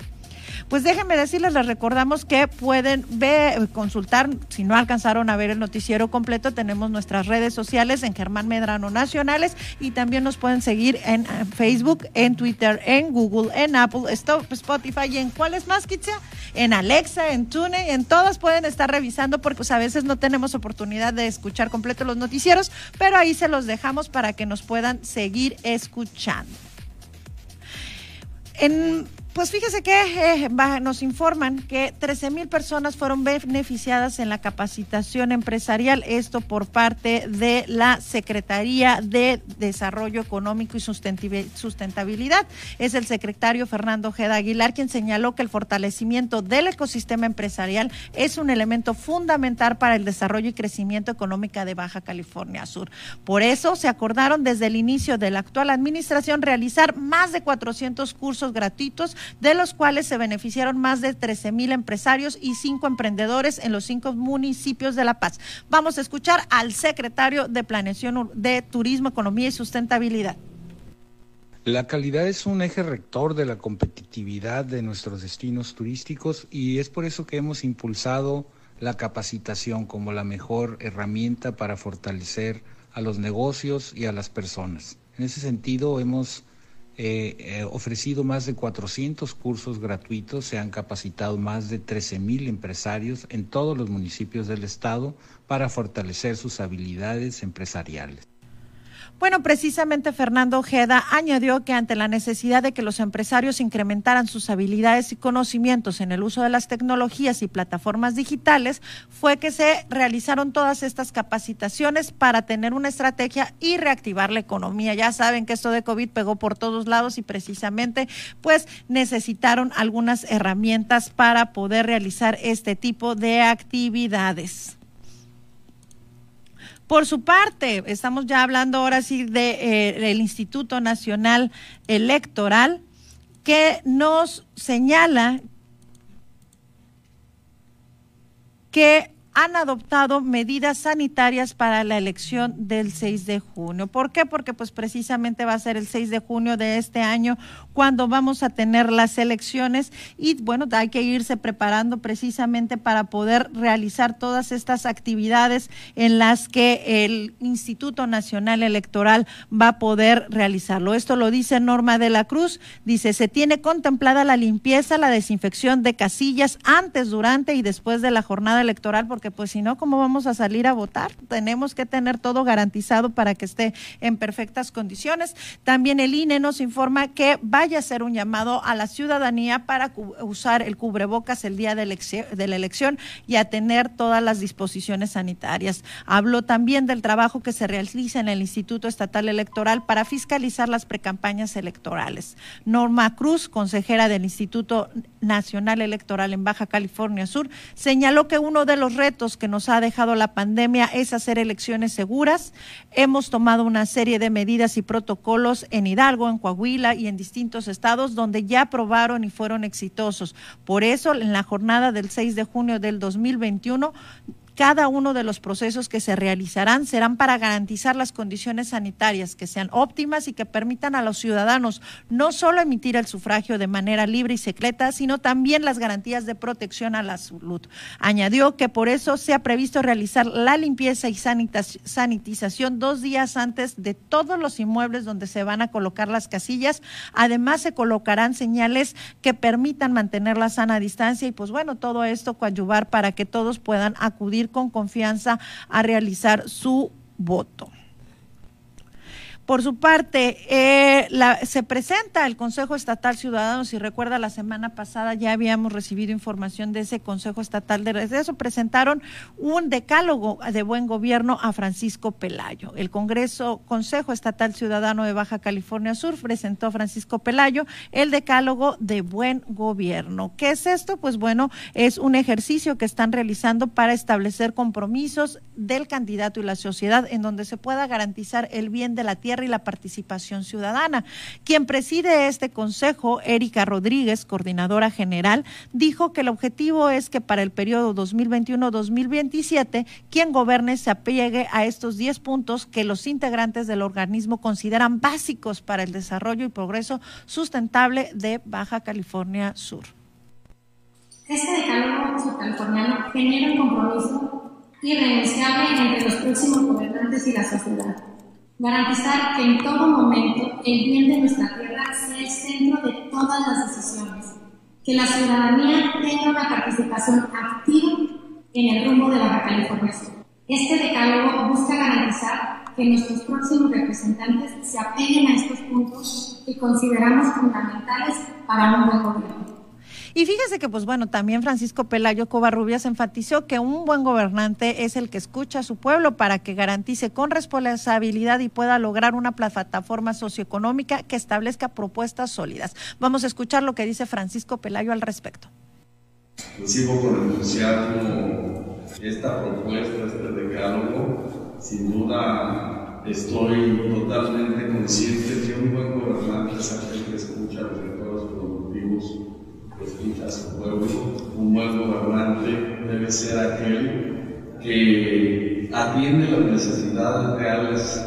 [SPEAKER 7] Pues déjenme decirles, les recordamos que pueden ver, consultar, si no alcanzaron a ver el noticiero completo, tenemos nuestras redes sociales en Germán Medrano Nacionales y también nos pueden seguir en Facebook, en Twitter, en Google, en Apple, Spotify y en cuáles más, Kitsia, en Alexa, en Tune, en todas pueden estar revisando porque pues, a veces no tenemos oportunidad de escuchar completo los noticieros, pero ahí se los dejamos para que nos puedan seguir escuchando. En Pues fíjese que eh, nos informan que 13 mil personas fueron beneficiadas en la capacitación empresarial, esto por parte de la Secretaría de Desarrollo Económico y Sustentabi- Sustentabilidad. Es el secretario Fernando Ojeda Aguilar quien señaló que el fortalecimiento del ecosistema empresarial es un elemento fundamental para el desarrollo y crecimiento económico de Baja California Sur. Por eso se acordaron desde el inicio de la actual administración realizar más de 400 cursos gratuitos, de los cuales se beneficiaron más de 13 mil empresarios y cinco emprendedores en los cinco municipios de La Paz. Vamos a escuchar al secretario de Planeación de Turismo, Economía y Sustentabilidad.
[SPEAKER 16] La calidad es un eje rector de la competitividad de nuestros destinos turísticos y es por eso que hemos impulsado la capacitación como la mejor herramienta para fortalecer a los negocios y a las personas. En ese sentido, hemos eh, eh, ofrecido más de 400 cursos gratuitos, se han capacitado más de 13 mil empresarios en todos los municipios del estado para fortalecer sus habilidades empresariales.
[SPEAKER 7] Bueno, precisamente Fernando Ojeda añadió que ante la necesidad de que los empresarios incrementaran sus habilidades y conocimientos en el uso de las tecnologías y plataformas digitales, fue que se realizaron todas estas capacitaciones para tener una estrategia y reactivar la economía. Ya saben que esto de COVID pegó por todos lados y precisamente pues necesitaron algunas herramientas para poder realizar este tipo de actividades. Por su parte, estamos ya hablando ahora sí del de, eh, Instituto Nacional Electoral, que nos señala que han adoptado medidas sanitarias para la elección del 6 de junio. ¿Por qué? Porque pues precisamente va a ser el 6 de junio de este año cuando vamos a tener las elecciones y bueno, hay que irse preparando precisamente para poder realizar todas estas actividades en las que el Instituto Nacional Electoral va a poder realizarlo. Esto lo dice Norma de la Cruz, dice, se tiene contemplada la limpieza, la desinfección de casillas antes, durante y después de la jornada electoral porque pues si no, ¿cómo vamos a salir a votar? Tenemos que tener todo garantizado para que esté en perfectas condiciones. También el INE nos informa que vaya a ser un llamado a la ciudadanía para usar el cubrebocas el día de la elección y a tener todas las disposiciones sanitarias. Habló también del trabajo que se realiza en el Instituto Estatal Electoral para fiscalizar las precampañas electorales. Norma Cruz, consejera del Instituto Nacional Electoral en Baja California Sur, señaló que uno de los retos que nos ha dejado la pandemia es hacer elecciones seguras. Hemos tomado una serie de medidas y protocolos en Hidalgo, en Coahuila y en distintos estados donde ya aprobaron y fueron exitosos. Por eso, en la jornada del 6 de junio del 2021, cada uno de los procesos que se realizarán serán para garantizar las condiciones sanitarias que sean óptimas y que permitan a los ciudadanos no solo emitir el sufragio de manera libre y secreta, sino también las garantías de protección a la salud. Añadió que por eso se ha previsto realizar la limpieza y sanitización dos días antes de todos los inmuebles donde se van a colocar las casillas. Además, se colocarán señales que permitan mantener la sana distancia y pues bueno, todo esto coadyuvar para que todos puedan acudir con confianza a realizar su voto. Por su parte, eh, la, se presenta el Consejo Estatal Ciudadano. Si recuerda, la semana pasada ya habíamos recibido información de ese Consejo Estatal de eso. Presentaron un decálogo de buen gobierno a Francisco Pelayo. El Congreso Consejo Estatal Ciudadano de Baja California Sur presentó a Francisco Pelayo el decálogo de buen gobierno. ¿Qué es esto? Pues bueno, es un ejercicio que están realizando para establecer compromisos del candidato y la sociedad en donde se pueda garantizar el bien de la tierra y la participación ciudadana. Quien preside este consejo, Erika Rodríguez, coordinadora general, dijo que el objetivo es que para el periodo 2021-2027, quien gobierne se apegue a estos 10 puntos que los integrantes del organismo consideran básicos para el desarrollo y progreso sustentable de Baja California Sur.
[SPEAKER 17] Este decálogo californiano genera un compromiso irrenunciable entre los próximos gobernantes y la sociedad garantizar que en todo momento el bien de nuestra tierra sea el centro de todas las decisiones, que la ciudadanía tenga una participación activa en el rumbo de Baja California Sur. Este decálogo busca garantizar que que nuestros próximos representantes se apeguen a estos puntos que consideramos fundamentales para un buen gobierno.
[SPEAKER 7] Y fíjese que, pues bueno, también Francisco Pelayo Covarrubias enfatizó que un buen gobernante es el que escucha a su pueblo para que garantice con responsabilidad y pueda lograr una plataforma socioeconómica que establezca propuestas sólidas. Vamos a escuchar lo que dice Francisco Pelayo al respecto.
[SPEAKER 18] Recibo con entusiasmo esta propuesta, este decálogo. Sin duda estoy totalmente consciente que un buen gobernante es aquel que escucha los sectores productivos su pueblo. Un buen gobernante debe ser aquel que atiende las necesidades reales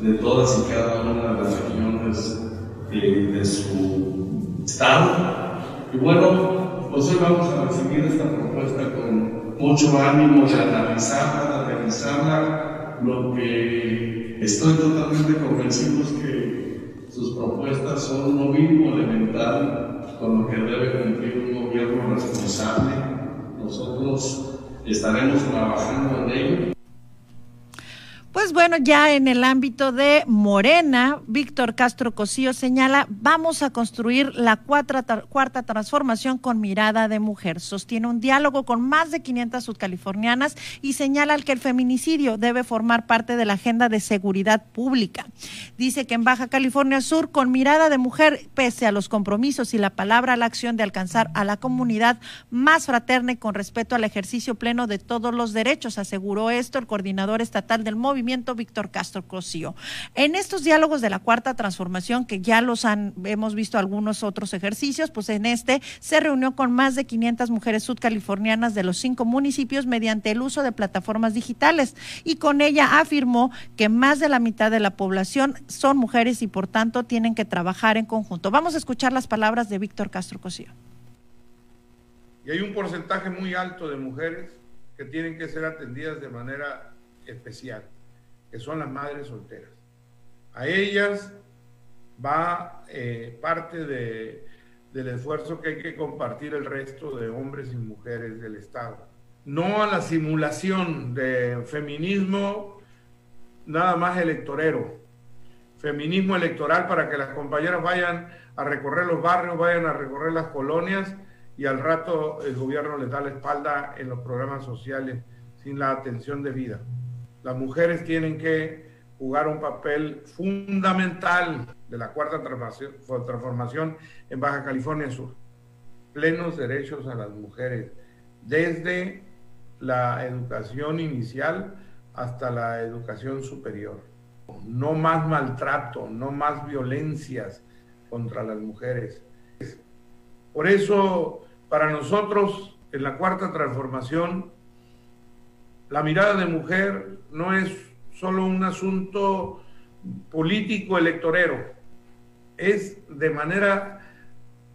[SPEAKER 18] de todas y cada una de las regiones de, su estado. Y bueno, pues hoy vamos a recibir esta propuesta con mucho ánimo de analizarla, de revisarla. Lo que estoy totalmente convencido es que sus propuestas son lo mínimo elemental con lo que debe cumplir un gobierno responsable. Nosotros estaremos trabajando en ello.
[SPEAKER 7] Pues bueno, ya en el ámbito de Morena, Víctor Castro Cosío señala, vamos a construir la cuarta, cuarta transformación con mirada de mujer. Sostiene un diálogo con más de 500 sudcalifornianas y señala que el feminicidio debe formar parte de la agenda de seguridad pública. Dice que en Baja California Sur, con mirada de mujer, pese a los compromisos y la palabra a la acción de alcanzar a la comunidad más fraterna y con respeto al ejercicio pleno de todos los derechos, aseguró esto el coordinador estatal del movimiento Víctor Castro Cosío. En estos diálogos de la cuarta transformación, que ya los han, hemos visto algunos otros ejercicios, pues en este se reunió con más de 500 mujeres sudcalifornianas de los cinco municipios mediante el uso de plataformas digitales y con ella afirmó que más de la mitad de la población son mujeres y por tanto tienen que trabajar en conjunto. Vamos a escuchar las palabras de Víctor Castro Cosío.
[SPEAKER 19] Y hay un porcentaje muy alto de mujeres que tienen que ser atendidas de manera especial que son las madres solteras. A ellas va eh, parte de, del esfuerzo que hay que compartir el resto de hombres y mujeres del Estado. No a la simulación de feminismo nada más electorero, feminismo electoral para que las compañeras vayan a recorrer los barrios, vayan a recorrer las colonias y al rato el gobierno les da la espalda en los programas sociales sin la atención debida. Las mujeres tienen que jugar un papel fundamental de la cuarta transformación en Baja California Sur. Plenos derechos a las mujeres, desde la educación inicial hasta la educación superior. No más maltrato, no más violencias contra las mujeres. Por eso, para nosotros, en la cuarta transformación, la mirada de mujer no es solo un asunto político electorero, es de manera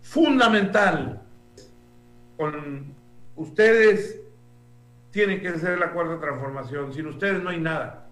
[SPEAKER 19] fundamental. Con ustedes tienen que ser la cuarta transformación, sin ustedes no hay nada.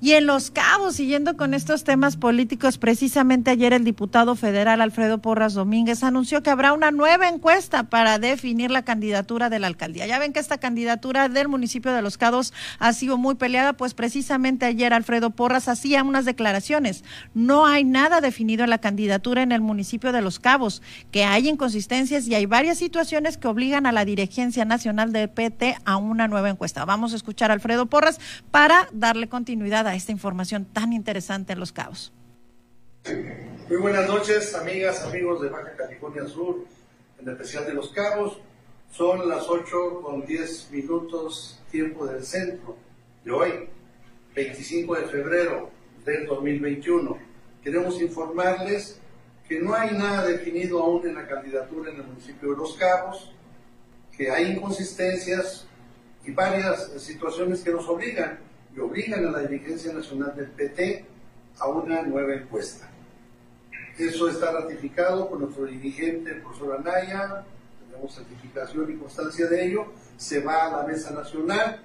[SPEAKER 7] Y en Los Cabos, siguiendo con estos temas políticos, precisamente ayer el diputado federal Alfredo Porras Domínguez anunció que habrá una nueva encuesta para definir la candidatura de la alcaldía. Ya ven que esta candidatura del municipio de Los Cabos ha sido muy peleada, pues precisamente ayer Alfredo Porras hacía unas declaraciones. No hay nada definido en la candidatura en el municipio de Los Cabos, que hay inconsistencias y hay varias situaciones que obligan a la dirigencia nacional del PT a una nueva encuesta. Vamos a escuchar a Alfredo Porras para darle continuidad a esta información tan interesante en Los Cabos.
[SPEAKER 20] Muy buenas noches, amigas, amigos de Baja California Sur, en especial de Los Cabos. Son las 8 con 10 minutos tiempo del centro de hoy, 25 de febrero del 2021. Queremos informarles que no hay nada definido aún en la candidatura en el municipio de Los Cabos, que hay inconsistencias y varias situaciones que nos obligan y obligan a la dirigencia nacional del PT a una nueva encuesta. Eso está ratificado por nuestro dirigente, el profesor Anaya, tenemos certificación y constancia de ello, se va a la mesa nacional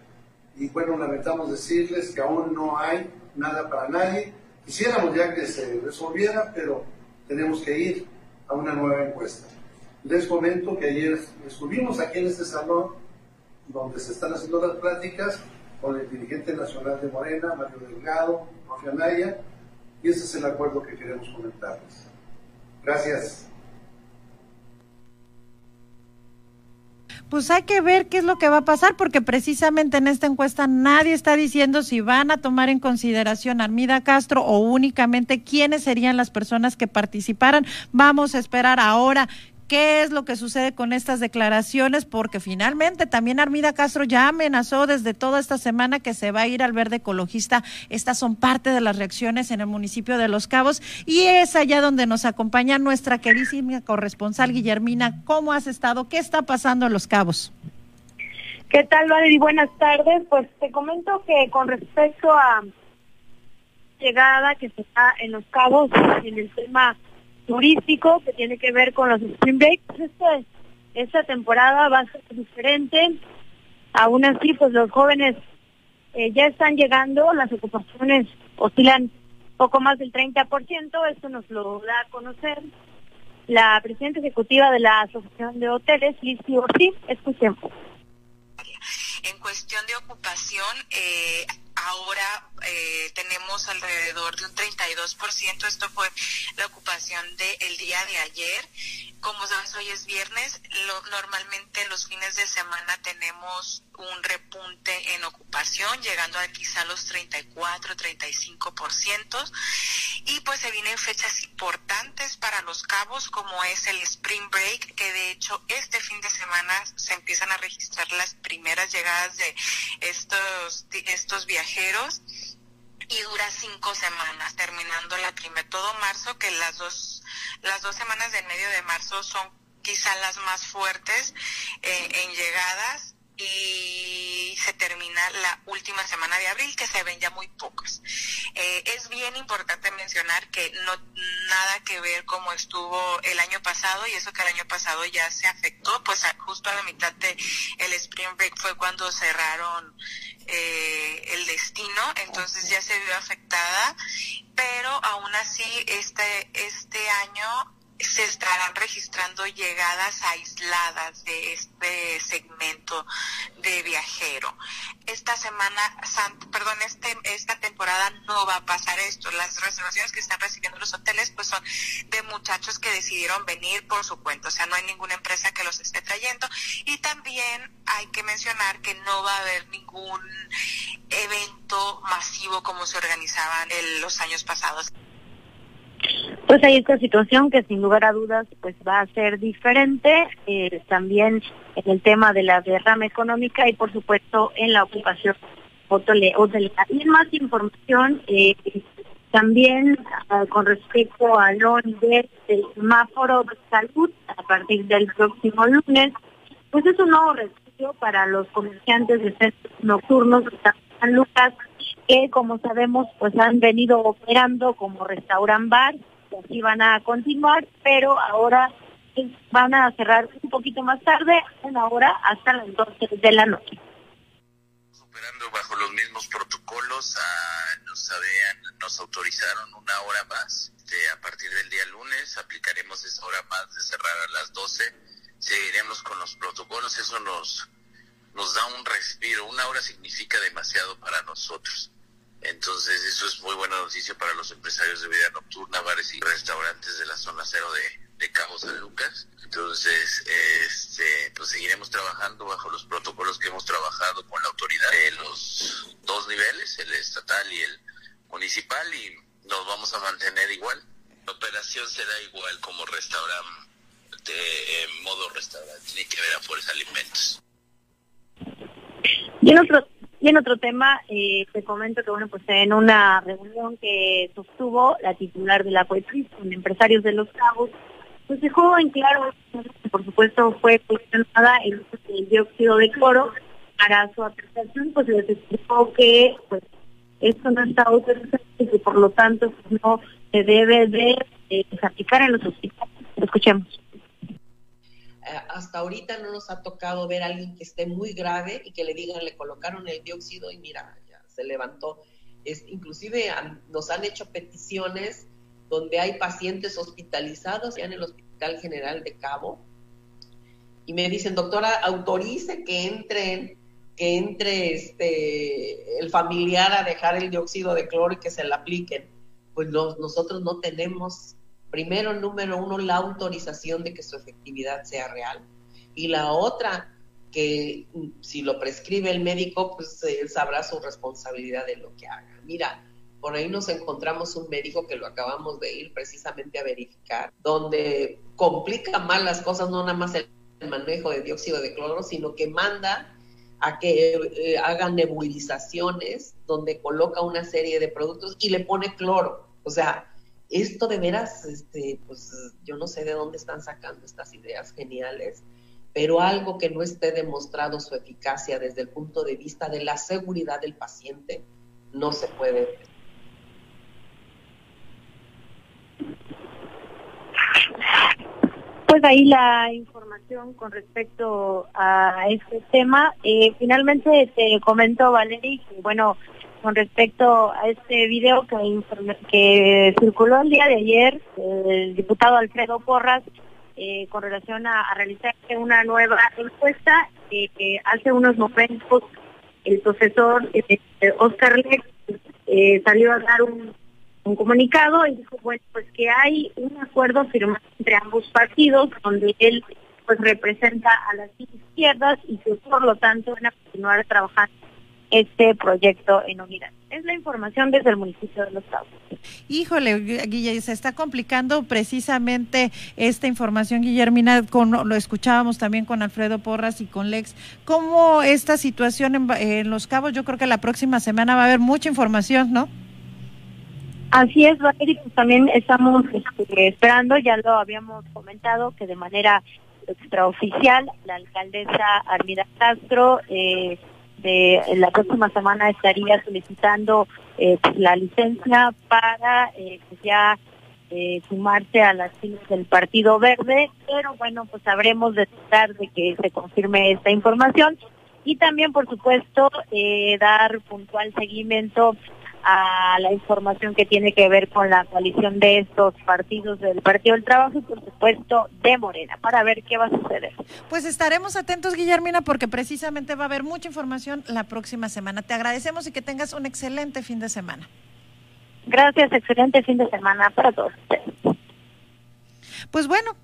[SPEAKER 20] y bueno, lamentamos decirles que aún no hay nada para nadie. Quisiéramos ya que se resolviera, pero tenemos que ir a una nueva encuesta. Les comento que ayer estuvimos aquí en este salón donde se están haciendo las prácticas con el dirigente nacional de Morena, Mario Delgado, Mafia Naya, y ese es el acuerdo que queremos comentarles. Gracias.
[SPEAKER 7] Pues hay que ver qué es lo que va a pasar, porque precisamente en esta encuesta nadie está diciendo si van a tomar en consideración a Armida Castro o únicamente quiénes serían las personas que participaran. Vamos a esperar ahora qué es lo que sucede con estas declaraciones, porque finalmente también Armida Castro ya amenazó desde toda esta semana que se va a ir al verde ecologista. Estas son parte de las reacciones en el municipio de Los Cabos y es allá donde nos acompaña nuestra queridísima corresponsal Guillermina. ¿Cómo has estado? ¿Qué está pasando en Los Cabos?
[SPEAKER 21] ¿Qué tal, Valerie? Buenas tardes. Pues te comento que con respecto a llegada que se está en Los Cabos en el tema turístico que tiene que ver con los Spring Breaks. Este, esta temporada va a ser diferente. Aún así, pues los jóvenes eh, ya están llegando, las ocupaciones oscilan poco más del 30%, esto nos lo da a conocer la presidenta ejecutiva de la Asociación de Hoteles, Liz Ortiz. Escuchemos.
[SPEAKER 22] En cuestión de ocupación, eh, ahora eh, tenemos alrededor de un 32%. Esto fue la ocupación del día de ayer. Como sabes, hoy es viernes. Normalmente los fines de semana tenemos un repunte en ocupación, llegando a quizá los 34, 35%. Y pues se vienen fechas importantes para los cabos, como es el Spring Break, que de hecho este fin de semana se empiezan a registrar las primeras llegadas de estos, estos viajeros y dura cinco semanas, terminando la primera, todo marzo, que las dos, las dos semanas del medio de marzo son quizá las más fuertes eh, en llegadas y se termina la última semana de abril, que se ven ya muy pocos. Eh, es bien importante mencionar que no nada que ver como estuvo el año pasado y eso que el año pasado ya se afectó, pues justo a la mitad de el Spring Break fue cuando cerraron eh, el destino, entonces ya se vio afectada, pero aún así este este año se estarán registrando llegadas aisladas de este segmento de viajero. Esta semana, perdón, este, esta temporada no va a pasar esto. Las reservaciones que están recibiendo los hoteles pues son de muchachos que decidieron venir por su cuenta, o sea, no hay ninguna empresa que los esté trayendo. Y también hay que mencionar que no va a haber ningún evento masivo como se organizaban en los años pasados.
[SPEAKER 21] Pues hay esta situación que sin lugar a dudas pues va a ser diferente, eh, también en el tema de la derrama económica y por supuesto en la ocupación hotelera. Y más información eh, también ah, con respecto al nivel del semáforo de salud a partir del próximo lunes, pues es un nuevo refugio para los comerciantes de centros nocturnos de San Lucas que como sabemos pues han venido operando como restaurant bar así van a continuar, pero ahora van a cerrar un poquito más tarde, una hora hasta las 12 de la noche.
[SPEAKER 23] Operando bajo los mismos protocolos, ah, nos, habían, nos autorizaron una hora más. Este, a partir del día lunes aplicaremos esa hora más de cerrar a las 12. Seguiremos con los protocolos, eso nos, nos da un respiro. Una hora significa demasiado para nosotros. Entonces eso es muy buena noticia para los empresarios de vida nocturna, bares y restaurantes de la zona cero de, de Cabo San Lucas. Entonces, este, pues seguiremos trabajando bajo los protocolos que hemos trabajado con la autoridad de los dos niveles, el estatal y el municipal, y nos vamos a mantener igual. La operación será igual como restaurante, de modo restaurante, tiene que ver a Fuerza Alimentos.
[SPEAKER 21] Y en y en otro tema, eh, te comento que bueno, pues en una reunión que sostuvo la titular de la COEPRIS con empresarios de Los Cabos, pues dejó en claro, por supuesto fue cuestionada el uso del dióxido de cloro para su aplicación, pues les explicó que pues esto no está autorizado y que por lo tanto pues, no se debe de eh, aplicar en los hospitales. Escuchemos.
[SPEAKER 24] Eh, hasta ahorita no nos ha tocado ver a alguien que esté muy grave y que le digan, le colocaron el dióxido y mira, ya se levantó. Es, inclusive nos han hecho peticiones donde hay pacientes hospitalizados ya en el Hospital General de Cabo y me dicen, doctora, autorice que entren que entre este el familiar a dejar el dióxido de cloro y que se le apliquen. Pues nosotros no tenemos, primero, número uno, la autorización de que su efectividad sea real. Y la otra, que si lo prescribe el médico, pues él sabrá su responsabilidad de lo que haga. Mira, por ahí nos encontramos un médico que lo acabamos de ir precisamente a verificar, donde complica mal las cosas, no nada más el manejo de dióxido de cloro, sino que manda a que eh, hagan nebulizaciones donde coloca una serie de productos y le pone cloro. O sea, esto de veras, este, pues yo no sé de dónde están sacando estas ideas geniales, pero algo que no esté demostrado su eficacia desde el punto de vista de la seguridad del paciente, no se puede
[SPEAKER 21] Pues ahí la información con respecto a este tema. Eh, finalmente te comento, Valery, que bueno, con respecto a este video que, circuló el día de ayer, el diputado Alfredo Porras, eh, con relación a, realizar una nueva encuesta, eh, que hace unos momentos el profesor Oscar Lex salió a dar un un comunicado y dijo, bueno, pues que hay un acuerdo firmado entre ambos partidos donde él pues representa a las izquierdas y que por lo tanto van a continuar trabajando este proyecto en unidad. Es la información desde el municipio de Los Cabos.
[SPEAKER 7] Híjole, Guille, se está complicando precisamente esta información, Guillermina, con, lo escuchábamos también con Alfredo Porras y con Lex, cómo esta situación en, en Los Cabos, yo creo que la próxima semana va a haber mucha información, ¿no?
[SPEAKER 21] Así es, Valeria, pues también estamos este, esperando, ya lo habíamos comentado, que de manera extraoficial la alcaldesa Armida Castro eh, de la próxima semana estaría solicitando eh, pues, la licencia para eh, pues, ya eh, sumarse a las filas del Partido Verde, pero bueno, pues sabremos de tratar de que se confirme esta información. Y también, por supuesto, dar puntual seguimiento a la información que tiene que ver con la coalición de estos partidos del Partido del Trabajo y por supuesto de Morena para ver qué va a suceder.
[SPEAKER 7] Pues estaremos atentos, Guillermina, porque precisamente va a haber mucha información la próxima semana. Te agradecemos y que tengas un excelente fin de semana.
[SPEAKER 21] Gracias, excelente fin de semana para todos ustedes.
[SPEAKER 7] Pues bueno,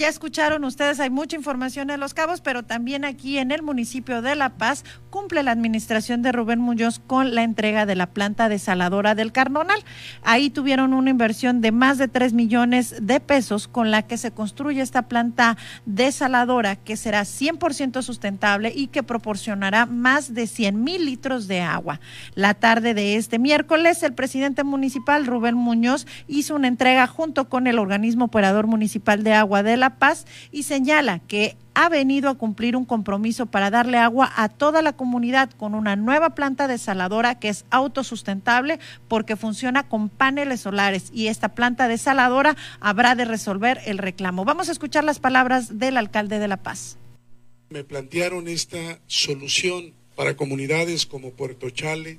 [SPEAKER 7] ya escucharon ustedes, hay mucha información en Los Cabos, pero también aquí en el municipio de La Paz cumple la administración de Rubén Muñoz con la entrega de la planta desaladora del Cardonal. Ahí tuvieron una inversión de más de 3 millones de pesos con la que se construye esta planta desaladora que será 100% sustentable y que proporcionará más de 100 mil litros de agua. La tarde de este miércoles, el presidente municipal Rubén Muñoz hizo una entrega junto con el organismo operador municipal de agua de de La Paz y señala que ha venido a cumplir un compromiso para darle agua a toda la comunidad con una nueva planta desaladora que es autosustentable porque funciona con paneles solares y esta planta desaladora habrá de resolver el reclamo. Vamos a escuchar las palabras del alcalde de La Paz.
[SPEAKER 25] Me plantearon esta solución para comunidades como Puerto Chale,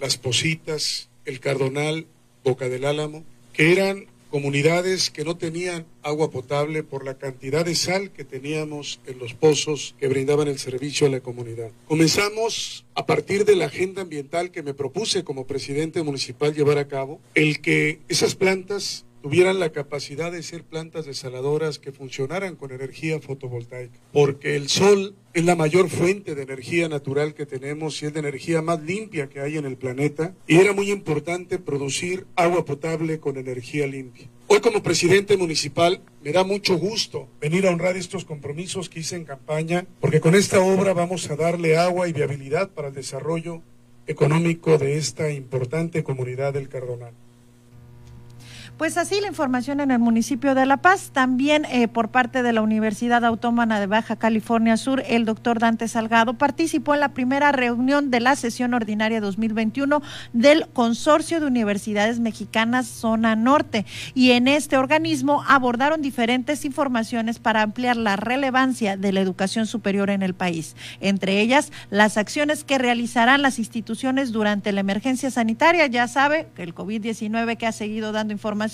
[SPEAKER 25] Las Positas, El Cardonal, Boca del Álamo, que eran comunidades que no tenían agua potable por la cantidad de sal que teníamos en los pozos que brindaban el servicio a la comunidad. Comenzamos a partir de la agenda ambiental que me propuse como presidente municipal llevar a cabo, el que esas plantas tuvieran la capacidad de ser plantas desaladoras que funcionaran con energía fotovoltaica, porque el sol es la mayor fuente de energía natural que tenemos y es la energía más limpia que hay en el planeta, y era muy importante producir agua potable con energía limpia. Hoy como presidente municipal me da mucho gusto venir a honrar estos compromisos que hice en campaña, porque con esta obra vamos a darle agua y viabilidad para el desarrollo económico de esta importante comunidad del Cardonal.
[SPEAKER 7] Pues así la información en el municipio de La Paz. También eh, por parte de la Universidad Autónoma de Baja California Sur, el doctor Dante Salgado participó en la primera reunión de la sesión ordinaria 2021 del Consorcio de Universidades Mexicanas Zona Norte. Y en este organismo abordaron diferentes informaciones para ampliar la relevancia de la educación superior en el país. Entre ellas, las acciones que realizarán las instituciones durante la emergencia sanitaria. Ya sabe que el COVID-19 que ha seguido dando información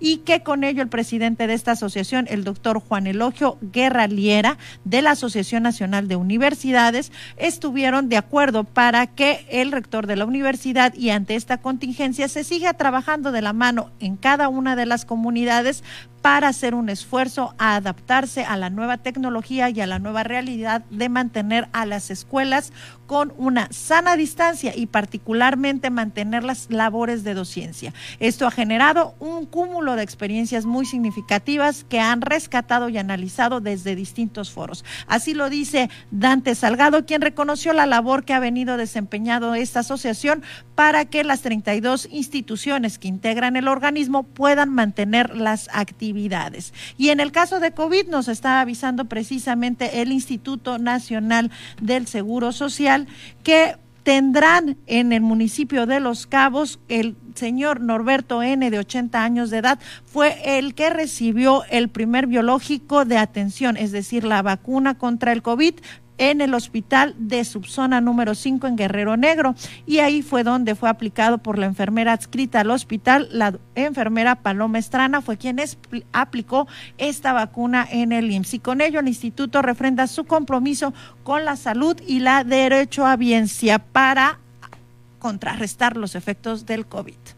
[SPEAKER 7] y que con ello el presidente de esta asociación, el doctor Juan Elogio Guerra Liera, de la Asociación Nacional de Universidades, estuvieron de acuerdo para que el rector de la universidad y ante esta contingencia se siga trabajando de la mano en cada una de las comunidades para hacer un esfuerzo a adaptarse a la nueva tecnología y a la nueva realidad de mantener a las escuelas con una sana distancia y particularmente mantener las labores de docencia. Esto ha generado un cúmulo de experiencias muy significativas que han rescatado y analizado desde distintos foros. Así lo dice Dante Salgado, quien reconoció la labor que ha venido desempeñando esta asociación para que las 32 instituciones que integran el organismo puedan mantener las actividades. Y en el caso de COVID nos está avisando precisamente el Instituto Nacional del Seguro Social que tendrán en el municipio de Los Cabos el señor Norberto N de 80 años de edad. Fue el que recibió el primer biológico de atención, es decir, la vacuna contra el COVID en el hospital de subzona número 5 en Guerrero Negro. Y ahí fue donde fue aplicado por la enfermera adscrita al hospital, la enfermera Paloma Estrana, fue quien aplicó esta vacuna en el IMSS. Y con ello el instituto refrenda su compromiso con la salud y la derecho a biencia para contrarrestar los efectos del COVID.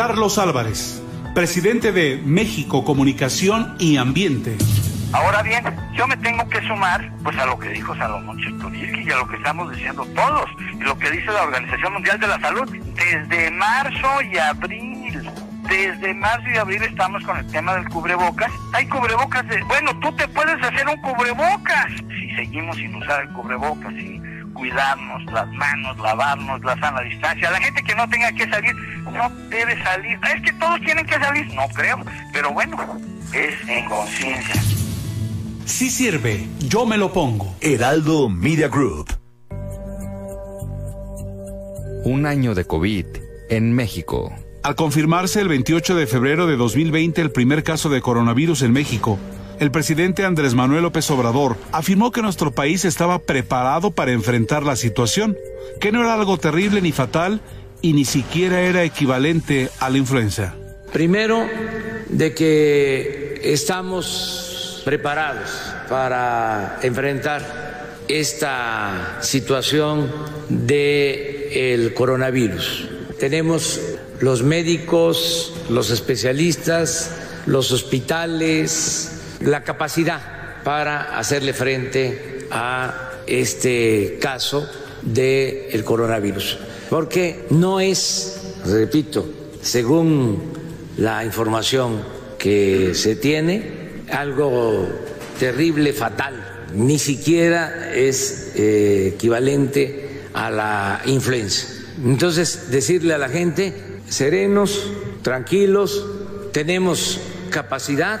[SPEAKER 5] Carlos Álvarez, presidente de México Comunicación y Ambiente.
[SPEAKER 26] Ahora bien, yo me tengo que sumar pues a lo que dijo Salomón Chertoriski y a lo que estamos diciendo todos y lo que dice la Organización Mundial de la Salud. Desde marzo y abril, desde marzo y abril estamos con el tema del cubrebocas. Hay cubrebocas de, bueno, tú te puedes hacer un cubrebocas si seguimos sin usar el cubrebocas, sin cuidarnos las manos, lavarnos, la sana distancia. La gente que no tenga que salir, no debe salir. Es que todos tienen que salir, no creo, pero bueno, es en conciencia.
[SPEAKER 15] Sí sirve, yo me lo pongo.
[SPEAKER 3] Heraldo Media Group.
[SPEAKER 27] Un año de COVID en México.
[SPEAKER 5] Al confirmarse el 28 de febrero de 2020 el primer caso de coronavirus en México, el presidente Andrés Manuel López Obrador afirmó que nuestro país estaba preparado para enfrentar la situación, que no era algo terrible ni fatal y ni siquiera era equivalente a la influenza.
[SPEAKER 28] Primero, de que estamos preparados para enfrentar esta situación del coronavirus. Tenemos los médicos, los especialistas, los hospitales, la capacidad para hacerle frente a este caso del coronavirus. Porque no es, repito, según la información que se tiene, algo terrible, fatal. Ni siquiera es eh, equivalente a la influenza. Entonces, decirle a la gente, serenos, tranquilos, tenemos capacidad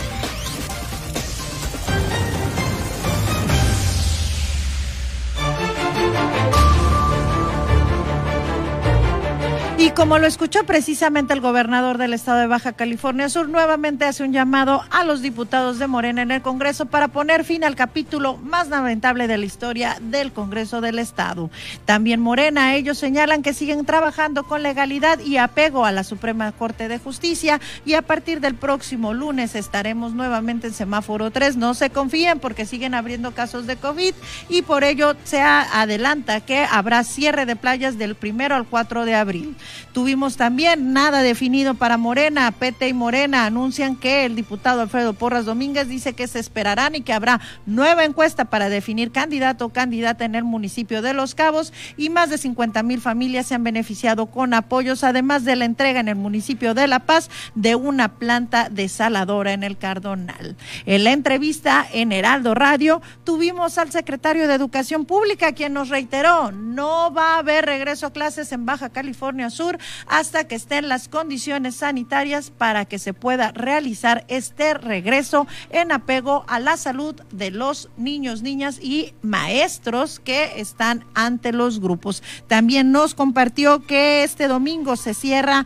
[SPEAKER 7] Como lo escuchó precisamente el gobernador del estado de Baja California Sur, nuevamente hace un llamado a los diputados de Morena en el Congreso para poner fin al capítulo más lamentable de la historia del Congreso del Estado. También Morena, ellos señalan que siguen trabajando con legalidad y apego a la Suprema Corte de Justicia y a partir del próximo lunes estaremos nuevamente en semáforo 3. No se confíen porque siguen abriendo casos de COVID y por ello se adelanta que habrá cierre de playas del primero al 4 de abril. Tuvimos también nada definido para Morena. Pete y Morena anuncian que el diputado Alfredo Porras Domínguez dice que se esperarán y que habrá nueva encuesta para definir candidato o candidata en el municipio de Los Cabos y más de 50 mil familias se han beneficiado con apoyos, además de la entrega en el municipio de La Paz de una planta desaladora en el Cardonal. En la entrevista en Heraldo Radio tuvimos al secretario de Educación Pública quien nos reiteró no va a haber regreso a clases en Baja California Sur hasta que estén las condiciones sanitarias para que se pueda realizar este regreso en apego a la salud de los niños, niñas y maestros que están ante los grupos. También nos compartió que este domingo se cierra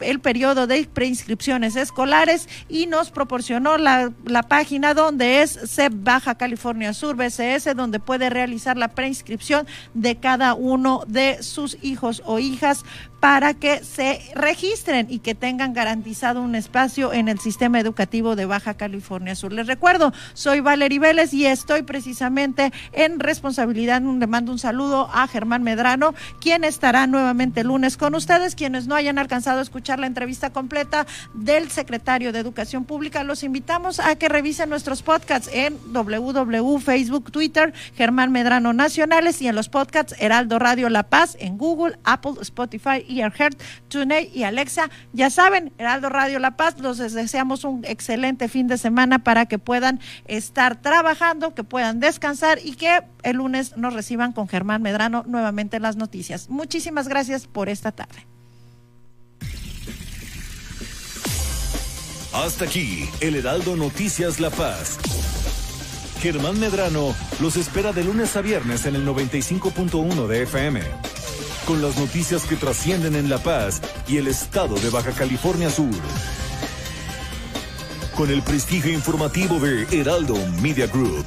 [SPEAKER 7] el periodo de preinscripciones escolares y nos proporcionó la, la página donde es CEP Baja California Sur, BCS, donde puede realizar la preinscripción de cada uno de sus hijos o hijas para que se registren y que tengan garantizado un espacio en el sistema educativo de Baja California Sur. Les recuerdo, soy Valerie Vélez y estoy precisamente en responsabilidad. Le mando un saludo a Germán Medrano, quien estará nuevamente el lunes con ustedes. Quienes no hayan alcanzado a escuchar la entrevista completa del secretario de Educación Pública, los invitamos a que revisen nuestros podcasts en www, Facebook, Twitter, Germán Medrano Nacionales y en los podcasts Heraldo Radio La Paz en Google, Apple, Spotify y Earheart, TuneIn y Alexa. Ya saben, Heraldo Radio La Paz, los deseamos un excelente fin de semana para que puedan estar trabajando, que puedan descansar y que el lunes nos reciban con Germán Medrano nuevamente las noticias. Muchísimas gracias por esta tarde.
[SPEAKER 3] Hasta aquí, el Heraldo Noticias La Paz. Germán Medrano los espera de lunes a viernes en el 95.1 de FM con las noticias que trascienden en La Paz y el estado de Baja California Sur. Con el prestigio informativo de Heraldo Media Group.